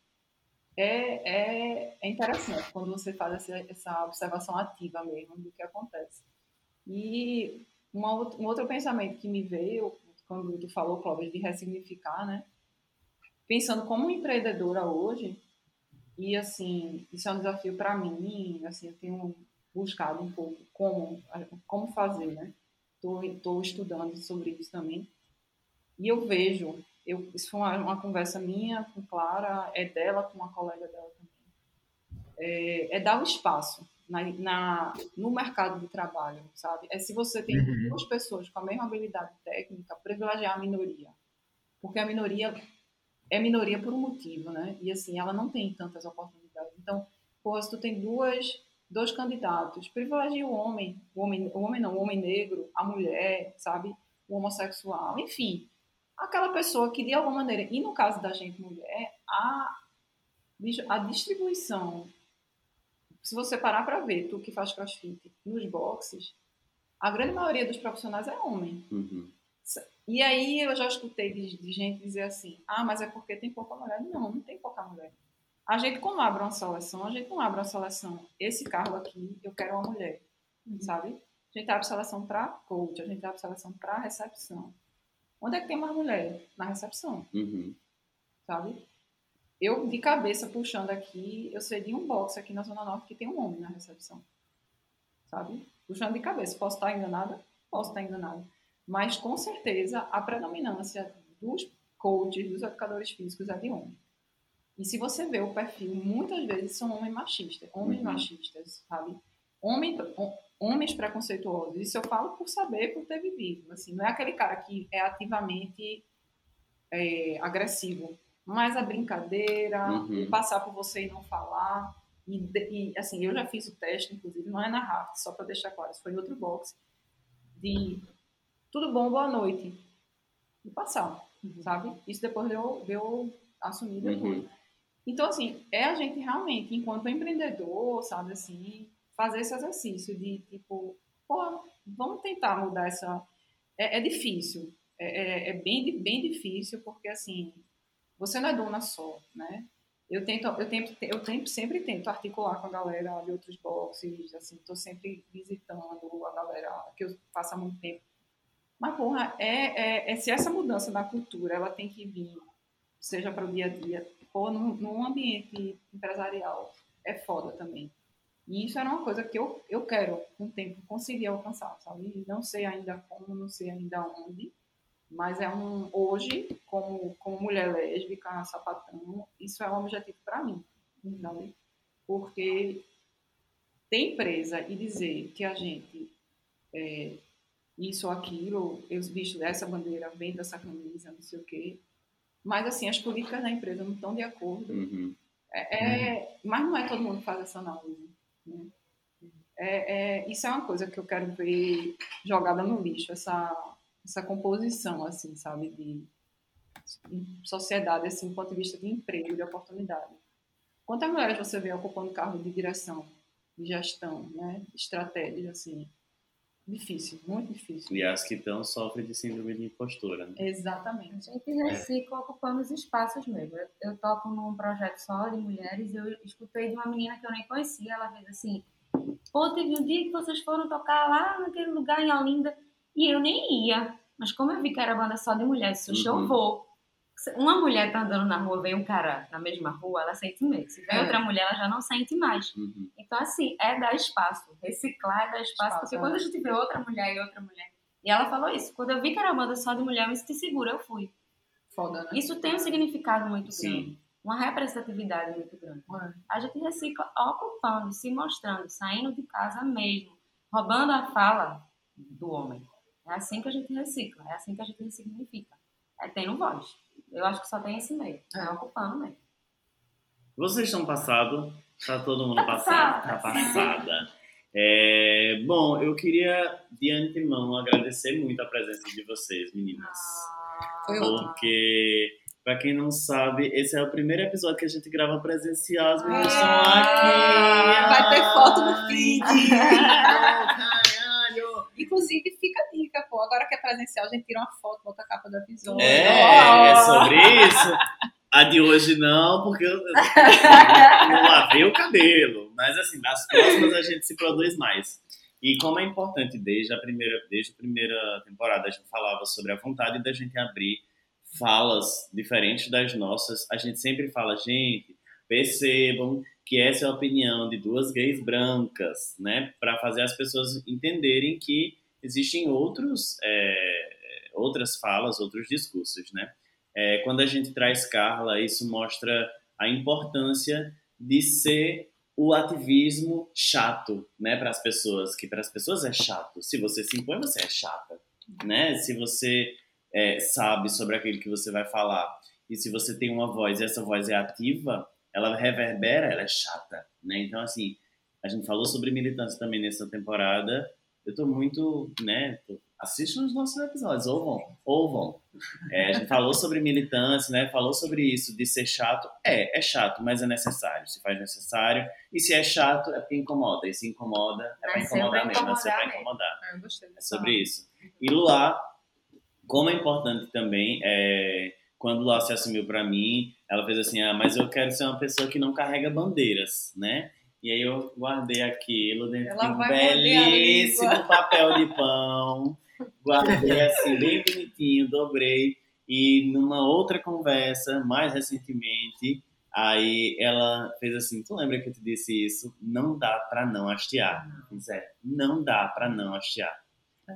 é, é, é interessante quando você faz essa, essa observação ativa mesmo do que acontece. E uma, um outro pensamento que me veio quando tu falou, Clóvis, de ressignificar, né? Pensando como empreendedora hoje, e assim, isso é um desafio para mim, assim, eu tenho buscado um pouco como, como fazer, né? Estou estudando sobre isso também. E eu vejo, eu, isso foi uma, uma, conversa minha com Clara, é dela com uma colega dela também. É, é dar o espaço na, na, no mercado de trabalho, sabe? É se você tem uhum. duas pessoas com a mesma habilidade técnica, privilegiar a minoria. Porque a minoria é minoria por um motivo, né? E assim, ela não tem tantas oportunidades. Então, pô, se tu tem duas, dois candidatos, privilegia o homem, o homem, o homem não, o homem negro, a mulher, sabe? O homossexual, enfim. Aquela pessoa que, de alguma maneira, e no caso da gente mulher, a, a distribuição se você parar para ver, tu que faz crossfit nos boxes, a grande maioria dos profissionais é homem. Uhum. E aí eu já escutei de, de, gente dizer assim: ah, mas é porque tem pouca mulher. Não, não tem pouca mulher. A gente, quando abre uma seleção, a gente não abre uma seleção. Esse cargo aqui, eu quero uma mulher, uhum. sabe? A gente abre seleção para coach, a gente abre seleção para recepção. Onde é que tem mais mulher? Na recepção. Uhum. Sabe? Eu, de cabeça, puxando aqui, eu sei de um box aqui na Zona Norte que tem um homem na recepção. Sabe? Puxando de cabeça. Posso estar enganada? Posso estar enganada. Mas, com certeza, a predominância dos coaches, dos educadores físicos é de homem. E se você vê o perfil, muitas vezes são homens machistas, homens uhum. machistas, sabe? Homem, homens preconceituosos. Isso eu falo por saber, por ter vivido. Assim, não é aquele cara que é ativamente é, agressivo mais a brincadeira, uhum. passar por você e não falar. E, e, assim, eu já fiz o teste, inclusive, não é na RAF, só para deixar claro, isso foi em outro box, de tudo bom, boa noite. E passar, uhum. sabe? Isso depois deu, deu assumir depois. Uhum. Então, assim, é a gente realmente, enquanto empreendedor, sabe, assim, fazer esse exercício de, tipo, pô, vamos tentar mudar essa... É, é difícil, é, é, é bem, bem difícil, porque, assim, você não é dona só, né? Eu tento, eu tento, eu tento, sempre tento articular com a galera de outros boxes, assim, estou sempre visitando a galera que eu faço há muito tempo. Mas, porra, é, é, é, se essa mudança da cultura, ela tem que vir, seja para o dia a dia, ou num, num ambiente empresarial, é foda também. E isso era uma coisa que eu, eu quero, com o tempo, conseguir alcançar, sabe? Não sei ainda como, não sei ainda onde, mas é um hoje como como mulher lésbica sapatão isso é um objetivo para mim não porque ter empresa e dizer que a gente é, isso ou aquilo eu visto essa bandeira vendo essa camisa não sei o quê mas assim as políticas da empresa não estão de acordo uhum. é, é, mas não é todo mundo que faz essa análise né? é, é, isso é uma coisa que eu quero ver jogada no lixo essa essa composição, assim, sabe, de sociedade, assim, do ponto de vista de emprego, de oportunidade. Quantas mulheres você vê ocupando cargo de direção, de gestão, né, estratégias, assim, difícil, muito difícil. E as que estão sofrem de síndrome de impostora, né? Exatamente. A gente recicla é. ocupando os espaços mesmo. Eu, eu toco num projeto só de mulheres e eu escutei de uma menina que eu nem conhecia, ela fez assim, pô, teve um dia que vocês foram tocar lá naquele lugar em Olinda, e eu nem ia. Mas como eu vi que era banda só de mulheres, se uhum. eu vou. Uma mulher tá andando na rua, vem um cara na mesma rua, ela sente medo. Se vem é. outra mulher, ela já não sente mais. Uhum. Então, assim, é dar espaço. Reciclar é dar espaço. espaço porque é. quando a gente vê outra mulher e outra mulher. E ela falou isso. Quando eu vi que era banda só de mulher, eu me senti segura, eu fui. Foda, né? Isso tem um significado muito Sim. grande. Uma representatividade muito grande. A gente recicla ocupando, se mostrando, saindo de casa mesmo, roubando a fala do homem. É assim que a gente recicla, é assim que a gente ressignifica. É tendo voz. Eu acho que só tem esse meio. É ocupando mesmo. Vocês estão passados? Está todo mundo tá passado? Está passada. É, bom, eu queria de antemão agradecer muito a presença de vocês, meninas. Ah. Foi ótimo. Porque, pra quem não sabe, esse é o primeiro episódio que a gente grava presencial. As meninas estão Ah, aqui. vai ter foto no feed. [laughs] Inclusive, fica a dica, pô. Agora que é presencial, a gente tira uma foto, bota a capa do episódio. É, é sobre isso. A de hoje não, porque eu eu não lavei o cabelo. Mas assim, das próximas a gente se produz mais. E como é importante, desde a primeira, desde a primeira temporada, a gente falava sobre a vontade da gente abrir falas diferentes das nossas. A gente sempre fala, gente, percebam que essa é a opinião de duas gays brancas, né? Para fazer as pessoas entenderem que existem outros, é, outras falas, outros discursos, né? É, quando a gente traz Carla, isso mostra a importância de ser o ativismo chato, né, para as pessoas, que para as pessoas é chato. Se você se impõe, você é chata, né? Se você é, sabe sobre aquilo que você vai falar e se você tem uma voz e essa voz é ativa, ela reverbera, ela é chata, né? Então assim, a gente falou sobre militância também nessa temporada. Eu tô muito, né? Assistam os nossos episódios, ouvam, ouvam. É, a gente falou sobre militância, né? Falou sobre isso de ser chato. É, é chato, mas é necessário. Se faz necessário. E se é chato, é porque incomoda. E se incomoda, é pra incomodar pra mesmo. Nasceu pra incomodar incomodar. Ah, eu gostei É sobre isso. E Luar, como é importante também, é, quando Luar se assumiu pra mim, ela fez assim, ah, mas eu quero ser uma pessoa que não carrega bandeiras, né? E aí eu guardei aquilo dentro Ela de um belíssimo papel de pão. Guardei assim, bem bonitinho, dobrei. E numa outra conversa, mais recentemente, aí ela fez assim, tu lembra que eu te disse isso? Não dá pra não hastear. Pois é, não dá pra não hastear.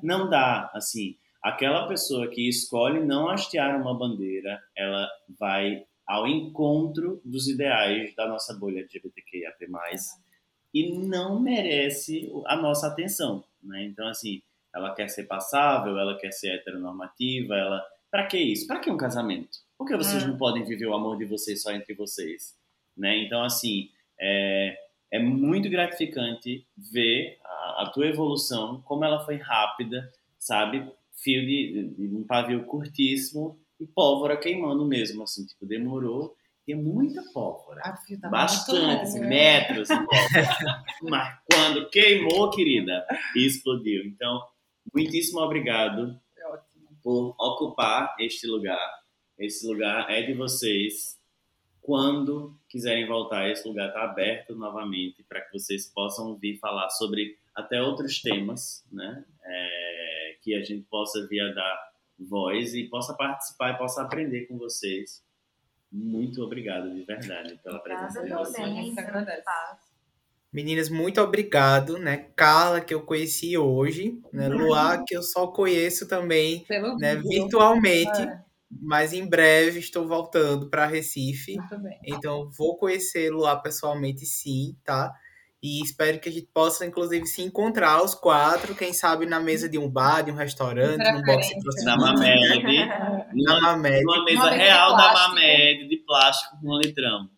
Não dá, assim, aquela pessoa que escolhe não hastear uma bandeira, ela vai ao encontro dos ideais da nossa bolha LGBTQIAP+, e não merece a nossa atenção, né? Então, assim, ela quer ser passável, ela quer ser heteronormativa, ela... Pra que isso? Pra que um casamento? Por que vocês Hum. não podem viver o amor de vocês só entre vocês? Né? Então, assim, é, é muito gratificante ver a, a tua evolução, como ela foi rápida, sabe? Fio de, de um pavio curtíssimo e pólvora queimando mesmo, assim, tipo, demorou. Tem muita pólvora. A fio tá Bastante, assim, metros de pólvora. [laughs] Mas quando queimou, querida, explodiu. Então, muitíssimo obrigado É por ocupar este lugar. Esse lugar é de vocês. Quando quiserem voltar, esse lugar está aberto novamente para que vocês possam vir falar sobre até outros temas, né? É, que a gente possa vir a dar voz e possa participar e possa aprender com vocês. Muito obrigado, de verdade, pela presença de vocês. espaço. Meninas, muito obrigado, né? Carla, que eu conheci hoje, né? Luar, que eu só conheço também, Pelo né, virtualmente, É, mas em breve estou voltando para Recife. muito bem. Então, vou conhecer Luar pessoalmente, sim, tá? E espero que a gente possa, inclusive, se encontrar os quatro, quem sabe na mesa de um bar, de um restaurante, num box de Preferência. Da Mamed, [laughs] na numa, Mamed, Uma mesa real da. Mamed, de plástico com um litrão.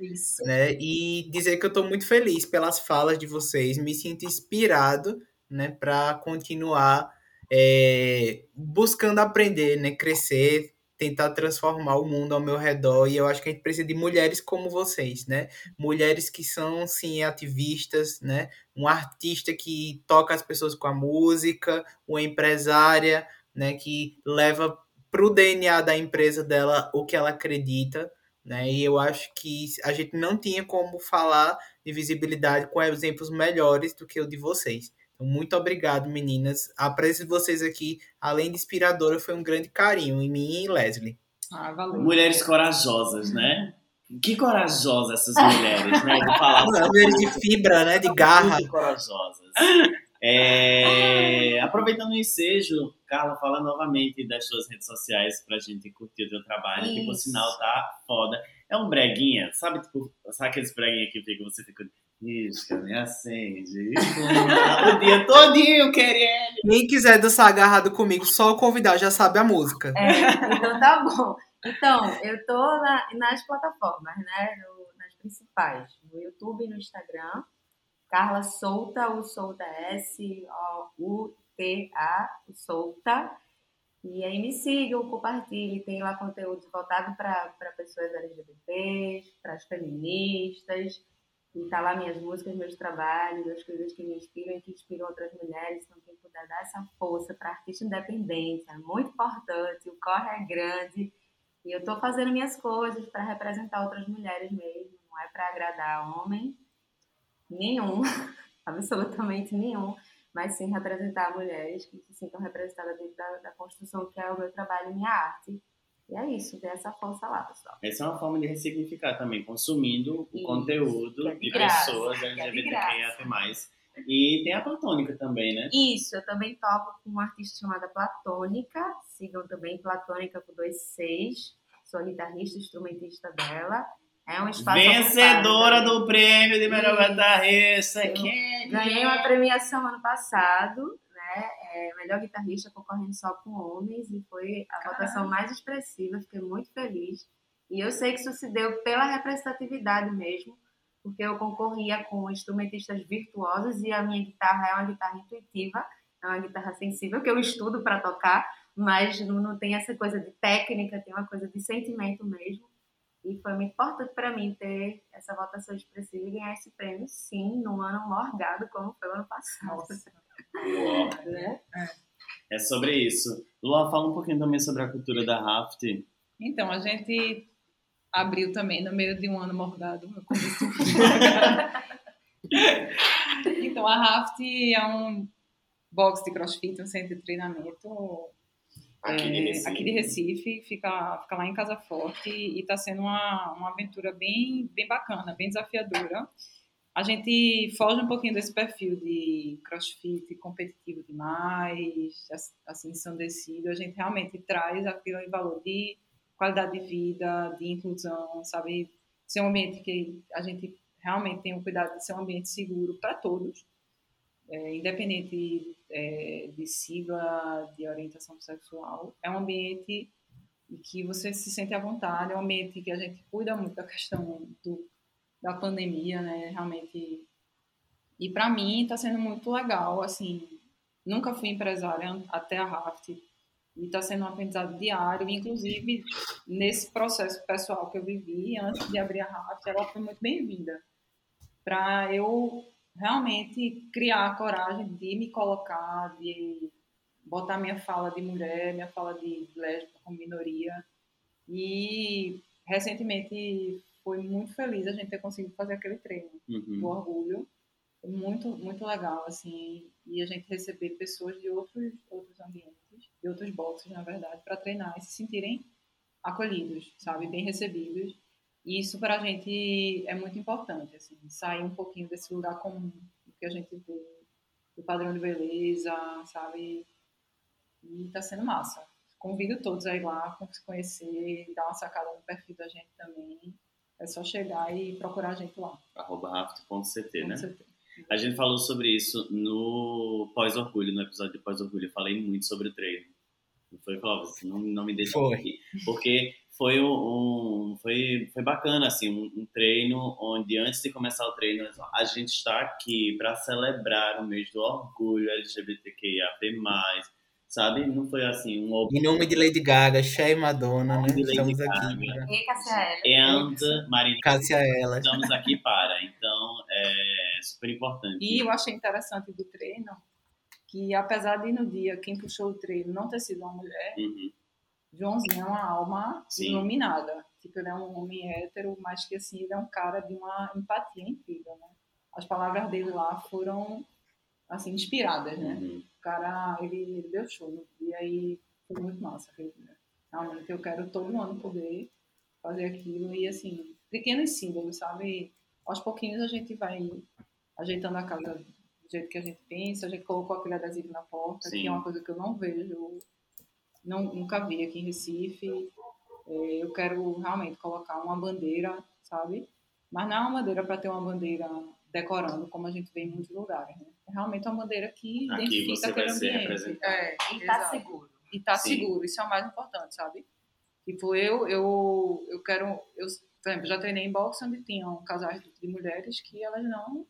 Isso. né? E dizer que eu estou muito feliz pelas falas de vocês, me sinto inspirado, né, para continuar é, buscando aprender, né, crescer, tentar transformar o mundo ao meu redor. E eu acho que a gente precisa de mulheres como vocês, né? Mulheres que são, sim, ativistas, né? Um artista que toca as pessoas com a música, uma empresária, né, que leva pro DNA da empresa dela o que ela acredita, né? E eu acho que a gente não tinha como falar de visibilidade com exemplos melhores do que o de vocês. Então, muito obrigado, meninas. A presença de vocês aqui, além de inspiradora, foi um grande carinho em mim e em Leslie. Ah, valeu. Mulheres corajosas, né? Que corajosas essas mulheres, né? De falar Mulheres de fibra, né? De garra. muito corajosas. É, aproveitando o ensejo, Carla, fala novamente das suas redes sociais pra gente curtir o teu trabalho, que por Isso. sinal tá foda. É um breguinha, sabe? Tipo, sabe aqueles breguinha que fica, você fica. Isca, me acende. o dia todinho querendo. Quem quiser dançar agarrado comigo, só o convidar já sabe a música. É, então tá bom. Então, eu tô na- nas plataformas, né? No- nas principais. No YouTube e no Instagram. Carla Solta, o Solta S-O-U-T-A, o Solta. E aí me sigam, compartilhem, tem lá conteúdo voltado para pessoas LGBTs, para as feministas, e tá lá minhas músicas, meus trabalhos, as coisas que me inspiram e que inspiram outras mulheres. Então, quem puder dar essa força para artista independente, é muito importante, o corre é grande. E eu estou fazendo minhas coisas para representar outras mulheres mesmo, não é para agradar homem nenhum, [laughs] absolutamente nenhum, mas sim representar mulheres que se sintam representadas dentro da, da construção que é o meu trabalho e minha arte. E é isso, ter essa força lá, pessoal. Essa é uma forma de ressignificar também, consumindo Isso, o conteúdo é de de, graça, pessoas é LGBTQIA+. E tem a platônica também, né? Isso, eu também toco com uma artista chamada Platônica. Sigam também Platônica com dois seis. Sou guitarrista, instrumentista dela. É um espaço Vencedora do prêmio de melhor guitarrista. Quem? Ganhei uma premiação ano passado? É, melhor guitarrista concorrendo só com homens e foi a votação mais expressiva. Fiquei muito feliz. E eu sei que isso se deu pela representatividade mesmo, porque eu concorria com instrumentistas virtuosos e a minha guitarra é uma guitarra intuitiva, é uma guitarra sensível que eu estudo para tocar, mas não, não tem essa coisa de técnica, tem uma coisa de sentimento mesmo. E foi muito importante para mim ter essa votação expressiva e ganhar esse prêmio, sim, num ano morgado, como foi o ano passado. Né? É sobre isso. Lua, fala um pouquinho também sobre a cultura da Raft. Então, a gente abriu também no meio de um ano começo- [laughs] então, a Raft é um box de crossfit, um centro de treinamento Aqui de é, Recife. aqui de Recife, fica, fica lá em Casa Forte e está sendo uma, uma aventura bem, bem bacana, bem desafiadora. A gente foge um pouquinho desse perfil de crossfit competitivo demais, ass- assim, ensandecido. A gente realmente traz aquele valor de qualidade de vida, de inclusão, sabe? Ser um ambiente que a gente realmente tem o cuidado de ser um ambiente seguro para todos, é, independente é, de sigla, de orientação sexual. É um ambiente em que você se sente à vontade, é um ambiente que a gente cuida muito da questão do, da pandemia, né? Realmente. E para mim está sendo muito legal, assim. Nunca fui empresária até a Raft e está sendo um aprendizado diário, inclusive nesse processo pessoal que eu vivi antes de abrir a Raft, ela foi muito bem-vinda para eu realmente criar a coragem de me colocar, de botar minha fala de mulher, minha fala de lésbica como minoria. E recentemente foi muito feliz a gente ter conseguido fazer aquele treino do Uhum. orgulho. Foi muito, muito legal, assim, e a gente receber pessoas de outros, outros ambientes, de outros boxes, na verdade, para treinar e se sentirem acolhidos, sabe, bem recebidos. E isso para a gente é muito importante, assim, sair um pouquinho desse lugar comum que a gente vê, do padrão de beleza, sabe? E tá sendo massa. Convido todos a ir lá, se conhecer, dar uma sacada no perfil da gente também. É só chegar e procurar a gente lá. Arroba raft.ct, com né? certeza. A gente falou sobre isso no pós-orgulho, no episódio de pós-orgulho. Eu falei muito sobre o treino. Não foi, Clóvis? Não, não me deixa Foi. aqui. Porque foi um, um- foi, foi bacana, assim, um, um treino onde antes de começar o treino, a gente está aqui para celebrar o mês do orgulho LGBTQIAP+, sabe? Não foi assim, um Em nome de Lady Gaga, Cher e Madonna, né? De Lady Estamos Gaga. aqui. pra- E Cassia and Marina. Cássia ela. Estamos aqui para. Então, é super importante. E eu achei interessante do treino que, apesar de no dia quem puxou o treino não ter sido uma mulher, Uhum. Joãozinho é uma alma Sim. iluminada. Tipo, ele é um homem hétero, mas que assim, ele é um cara de uma empatia incrível, né? As palavras dele lá foram, assim, inspiradas, né? Uhum. Cara, ele, ele deu show e foi muito massa dia. Realmente, eu quero todo ano poder fazer aquilo e, assim, pequenos símbolos, sabe? Aos pouquinhos a gente vai ajeitando a casa do jeito que a gente pensa. A gente colocou aquele adesivo na porta, Sim. que é uma coisa que eu não vejo, não, nunca vi aqui em Recife. É, eu quero realmente colocar uma bandeira, sabe? Mas não é uma bandeira para ter uma bandeira decorando, como a gente vê em muitos lugares, né? É realmente uma bandeira que Aqui identifica você aquele vai ser ambiente. representado. É, E tá exato. seguro. E tá Sim. seguro, isso é o mais importante, sabe? Tipo, eu, eu, eu quero. Eu, por exemplo, já treinei em boxe onde tinham casais de mulheres que elas não.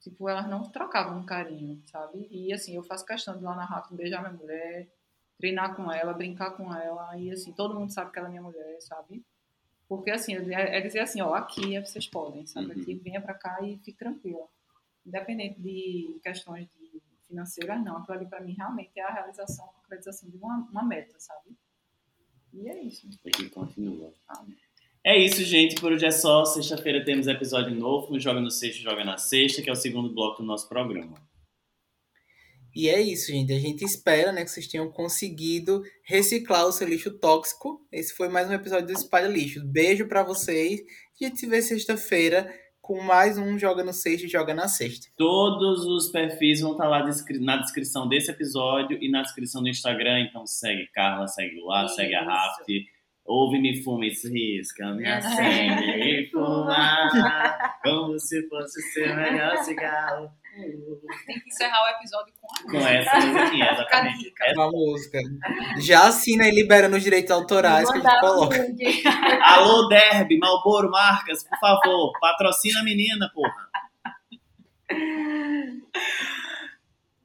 Tipo, elas não trocavam um carinho, sabe? E assim, eu faço questão de lá na Rafa beijar minha mulher, treinar com ela, brincar com ela. E assim, todo mundo sabe que ela é minha mulher, sabe? Porque assim, é, é dizer assim, ó, aqui é, vocês podem, sabe? Uhum. Aqui venha pra cá e fique tranquila. Independente de questões de financeiras, não. Aquilo ali pra mim realmente é a realização, a concretização de uma, uma meta, sabe? E é isso. E que continua. Amém. É isso, gente. Por hoje é só. Sexta-feira temos episódio novo. no Joga no Sexta, Joga na Sexta, que é o segundo bloco do nosso programa. E é isso, gente. A gente espera né, que vocês tenham conseguido reciclar o seu lixo tóxico. Esse foi mais um episódio do Espalha Lixo. Beijo pra vocês. A gente se vê sexta-feira com mais um Joga no Sexta e Joga na Sexta. Todos os perfis vão estar lá descri- na descrição desse episódio e na descrição do Instagram. Então segue Carla, segue Luar, Isso. segue a Raft. Ouve, me fuma e se risca, me acende e [laughs] fuma, como se fosse o seu melhor cigarro. Tem que encerrar o episódio com a Com essa musiquinha, exatamente. dica. Essa- Uma música. Já assina e liberando os direitos autorais que a gente um coloca. nude. [laughs] Alô, Derby, Malboro, Marcas, por favor, patrocina a menina, porra.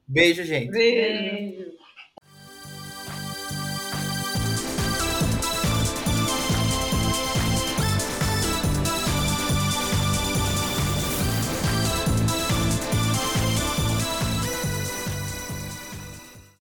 Beijo, gente. Beijo. Beijo.